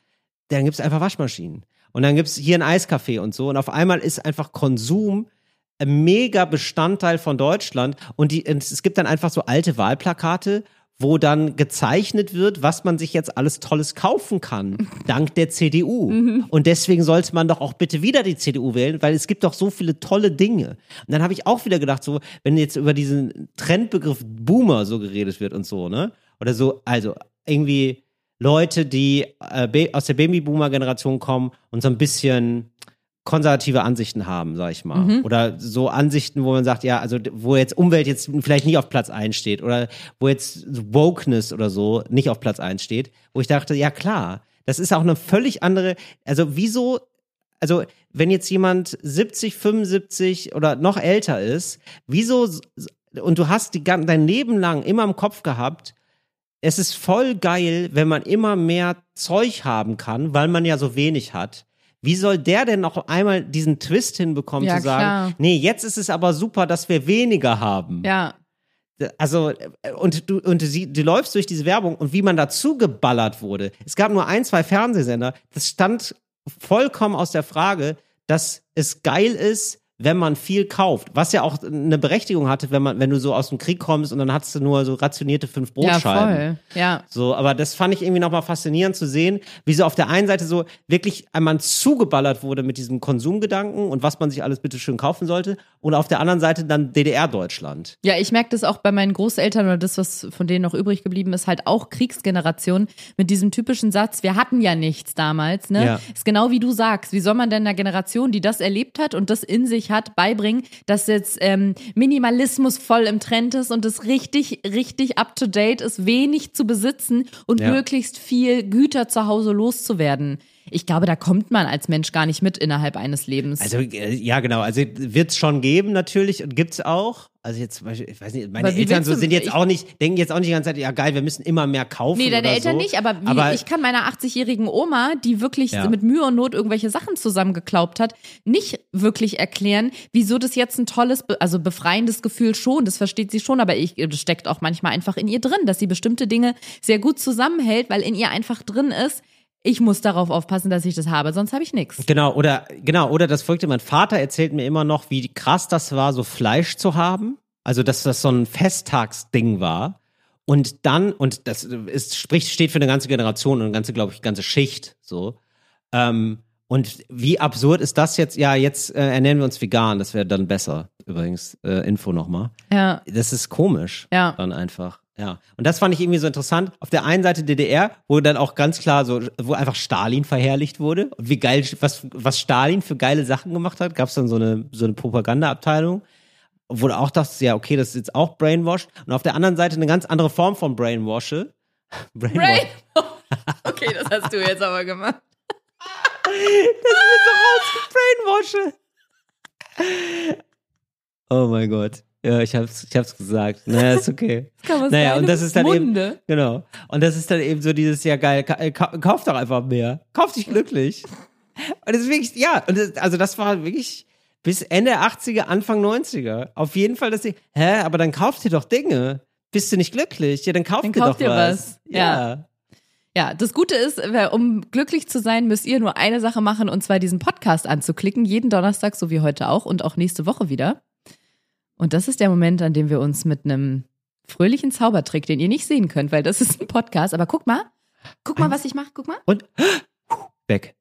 dann gibt's einfach Waschmaschinen. Und dann gibt's hier ein Eiscafé und so. Und auf einmal ist einfach Konsum ein mega Bestandteil von Deutschland. Und die, und es gibt dann einfach so alte Wahlplakate, wo dann gezeichnet wird, was man sich jetzt alles Tolles kaufen kann, dank der CDU. Und deswegen sollte man doch auch bitte wieder die CDU wählen, weil es gibt doch so viele tolle Dinge. Und dann habe ich auch wieder gedacht, so, wenn jetzt über diesen Trendbegriff Boomer so geredet wird und so, ne? Oder so, also irgendwie Leute, die äh, aus der Babyboomer-Generation kommen und so ein bisschen konservative Ansichten haben, sag ich mal. Oder so Ansichten, wo man sagt, ja, also wo jetzt Umwelt jetzt vielleicht nicht auf Platz 1 steht oder wo jetzt Wokeness oder so nicht auf Platz 1 steht, wo ich dachte, ja klar, das ist auch eine völlig andere, also wieso, also wenn jetzt jemand 70, 75 oder noch älter ist, wieso, und du hast die, dein Leben lang immer im Kopf gehabt, es ist voll geil, wenn man immer mehr Zeug haben kann, weil man ja so wenig hat. Wie soll der denn noch einmal diesen Twist hinbekommen
Ja,
zu sagen,
klar.
nee, jetzt ist es aber super, dass wir weniger haben.
Ja.
Also, äh, und du, und sie, du läufst durch diese Werbung und wie man dazu geballert wurde. Es gab nur ein, zwei Fernsehsender. Das stand vollkommen aus der Frage, dass es geil ist, wenn man viel kauft. Was ja auch eine Berechtigung hatte, wenn man, wenn du so aus dem Krieg kommst und dann hattest du nur so rationierte fünf
Ja,
Brotscheiben.
voll. Ja.
So, aber das fand ich irgendwie nochmal faszinierend zu sehen, wie so auf der einen Seite so wirklich einmal zugeballert wurde mit diesem Konsumgedanken und was man sich alles bitte schön kaufen sollte und auf der anderen Seite dann DDR-Deutschland.
Ja, ich merke das auch bei meinen Großeltern oder das, was von denen noch übrig geblieben ist, halt auch Kriegsgeneration mit diesem typischen Satz, wir hatten ja nichts damals, ne?
Ja.
Ist genau wie du sagst. Wie soll man denn einer Generation, die das erlebt hat und das in sich hat, beibringen, dass jetzt ähm, Minimalismus voll im Trend ist und es richtig, richtig up to date ist, wenig zu besitzen und
Ja.
möglichst viel Güter zu Hause loszuwerden. Ich glaube, da kommt man als Mensch gar nicht mit innerhalb eines Lebens.
Also äh, ja, genau. Also wird es schon geben natürlich und gibt's auch. Also jetzt, ich weiß nicht, meine Eltern so sind jetzt auch nicht, denken jetzt auch nicht die ganze Zeit, ja geil, wir müssen immer mehr kaufen.
Nee, deine Eltern
so.
nicht, aber, wie,
aber
ich kann meiner 80-jährigen Oma, die wirklich
Ja.
mit Mühe und Not irgendwelche Sachen zusammengeklaubt hat, nicht wirklich erklären, wieso das jetzt ein tolles, also befreiendes Gefühl schon, das versteht sie schon, aber ich, das steckt auch manchmal einfach in ihr drin, dass sie bestimmte Dinge sehr gut zusammenhält, weil in ihr einfach drin ist, ich muss darauf aufpassen, dass ich das habe, sonst habe ich nichts.
Genau, oder genau, oder das folgte, mein Vater erzählt mir immer noch, wie krass das war, so Fleisch zu haben. Also, dass das so ein Festtagsding war. Und dann, und das ist, spricht, steht für eine ganze Generation und eine ganze, glaube ich, ganze Schicht, so. Ähm, und wie absurd ist das jetzt? Ja, jetzt äh, ernähren wir uns vegan, das wäre dann besser. Übrigens, äh, Info nochmal.
Ja,
Das ist komisch.
Ja.
Dann einfach. Ja. Und das fand ich irgendwie so interessant. Auf der einen Seite DDR, wo dann auch ganz klar so, wo einfach Stalin verherrlicht wurde. Und wie geil, was, was Stalin für geile Sachen gemacht hat, gab es dann so eine, so eine Propagandaabteilung. Wo du auch dachtest, ja, okay, das ist jetzt auch Brainwash. Und auf der anderen Seite eine ganz andere Form von Brainwashe. Brainwash.
Okay, das hast du jetzt aber gemacht.
Brainwashe. Oh mein Gott. Ja, ich hab's, ich hab's gesagt. Naja, ist okay.
Kann man
Naja, und das ist dann eben-
Munde.
Genau. Und das ist dann eben so dieses, ja geil, ka äh, ka kauf doch einfach mehr. Kauf dich glücklich. Und das ist wirklich, ja, und das, also das war wirklich bis Ende 80er, Anfang 90er. Auf jeden Fall, dass ich, hä, aber dann kauf dir doch Dinge. Bist du nicht glücklich? Ja, dann kauf
Dann
dir
kauf
doch
dir
was.
was. Ja. Ja, das Gute ist, wer- um glücklich zu sein, müsst ihr nur eine Sache machen, und zwar diesen Podcast anzuklicken, jeden Donnerstag, so wie heute auch und auch nächste Woche wieder. Und das ist der Moment, an dem wir uns mit einem fröhlichen Zaubertrick, den ihr nicht sehen könnt, weil das ist ein Podcast, aber guck mal, guck mal, was ich mache, guck mal.
Und weg.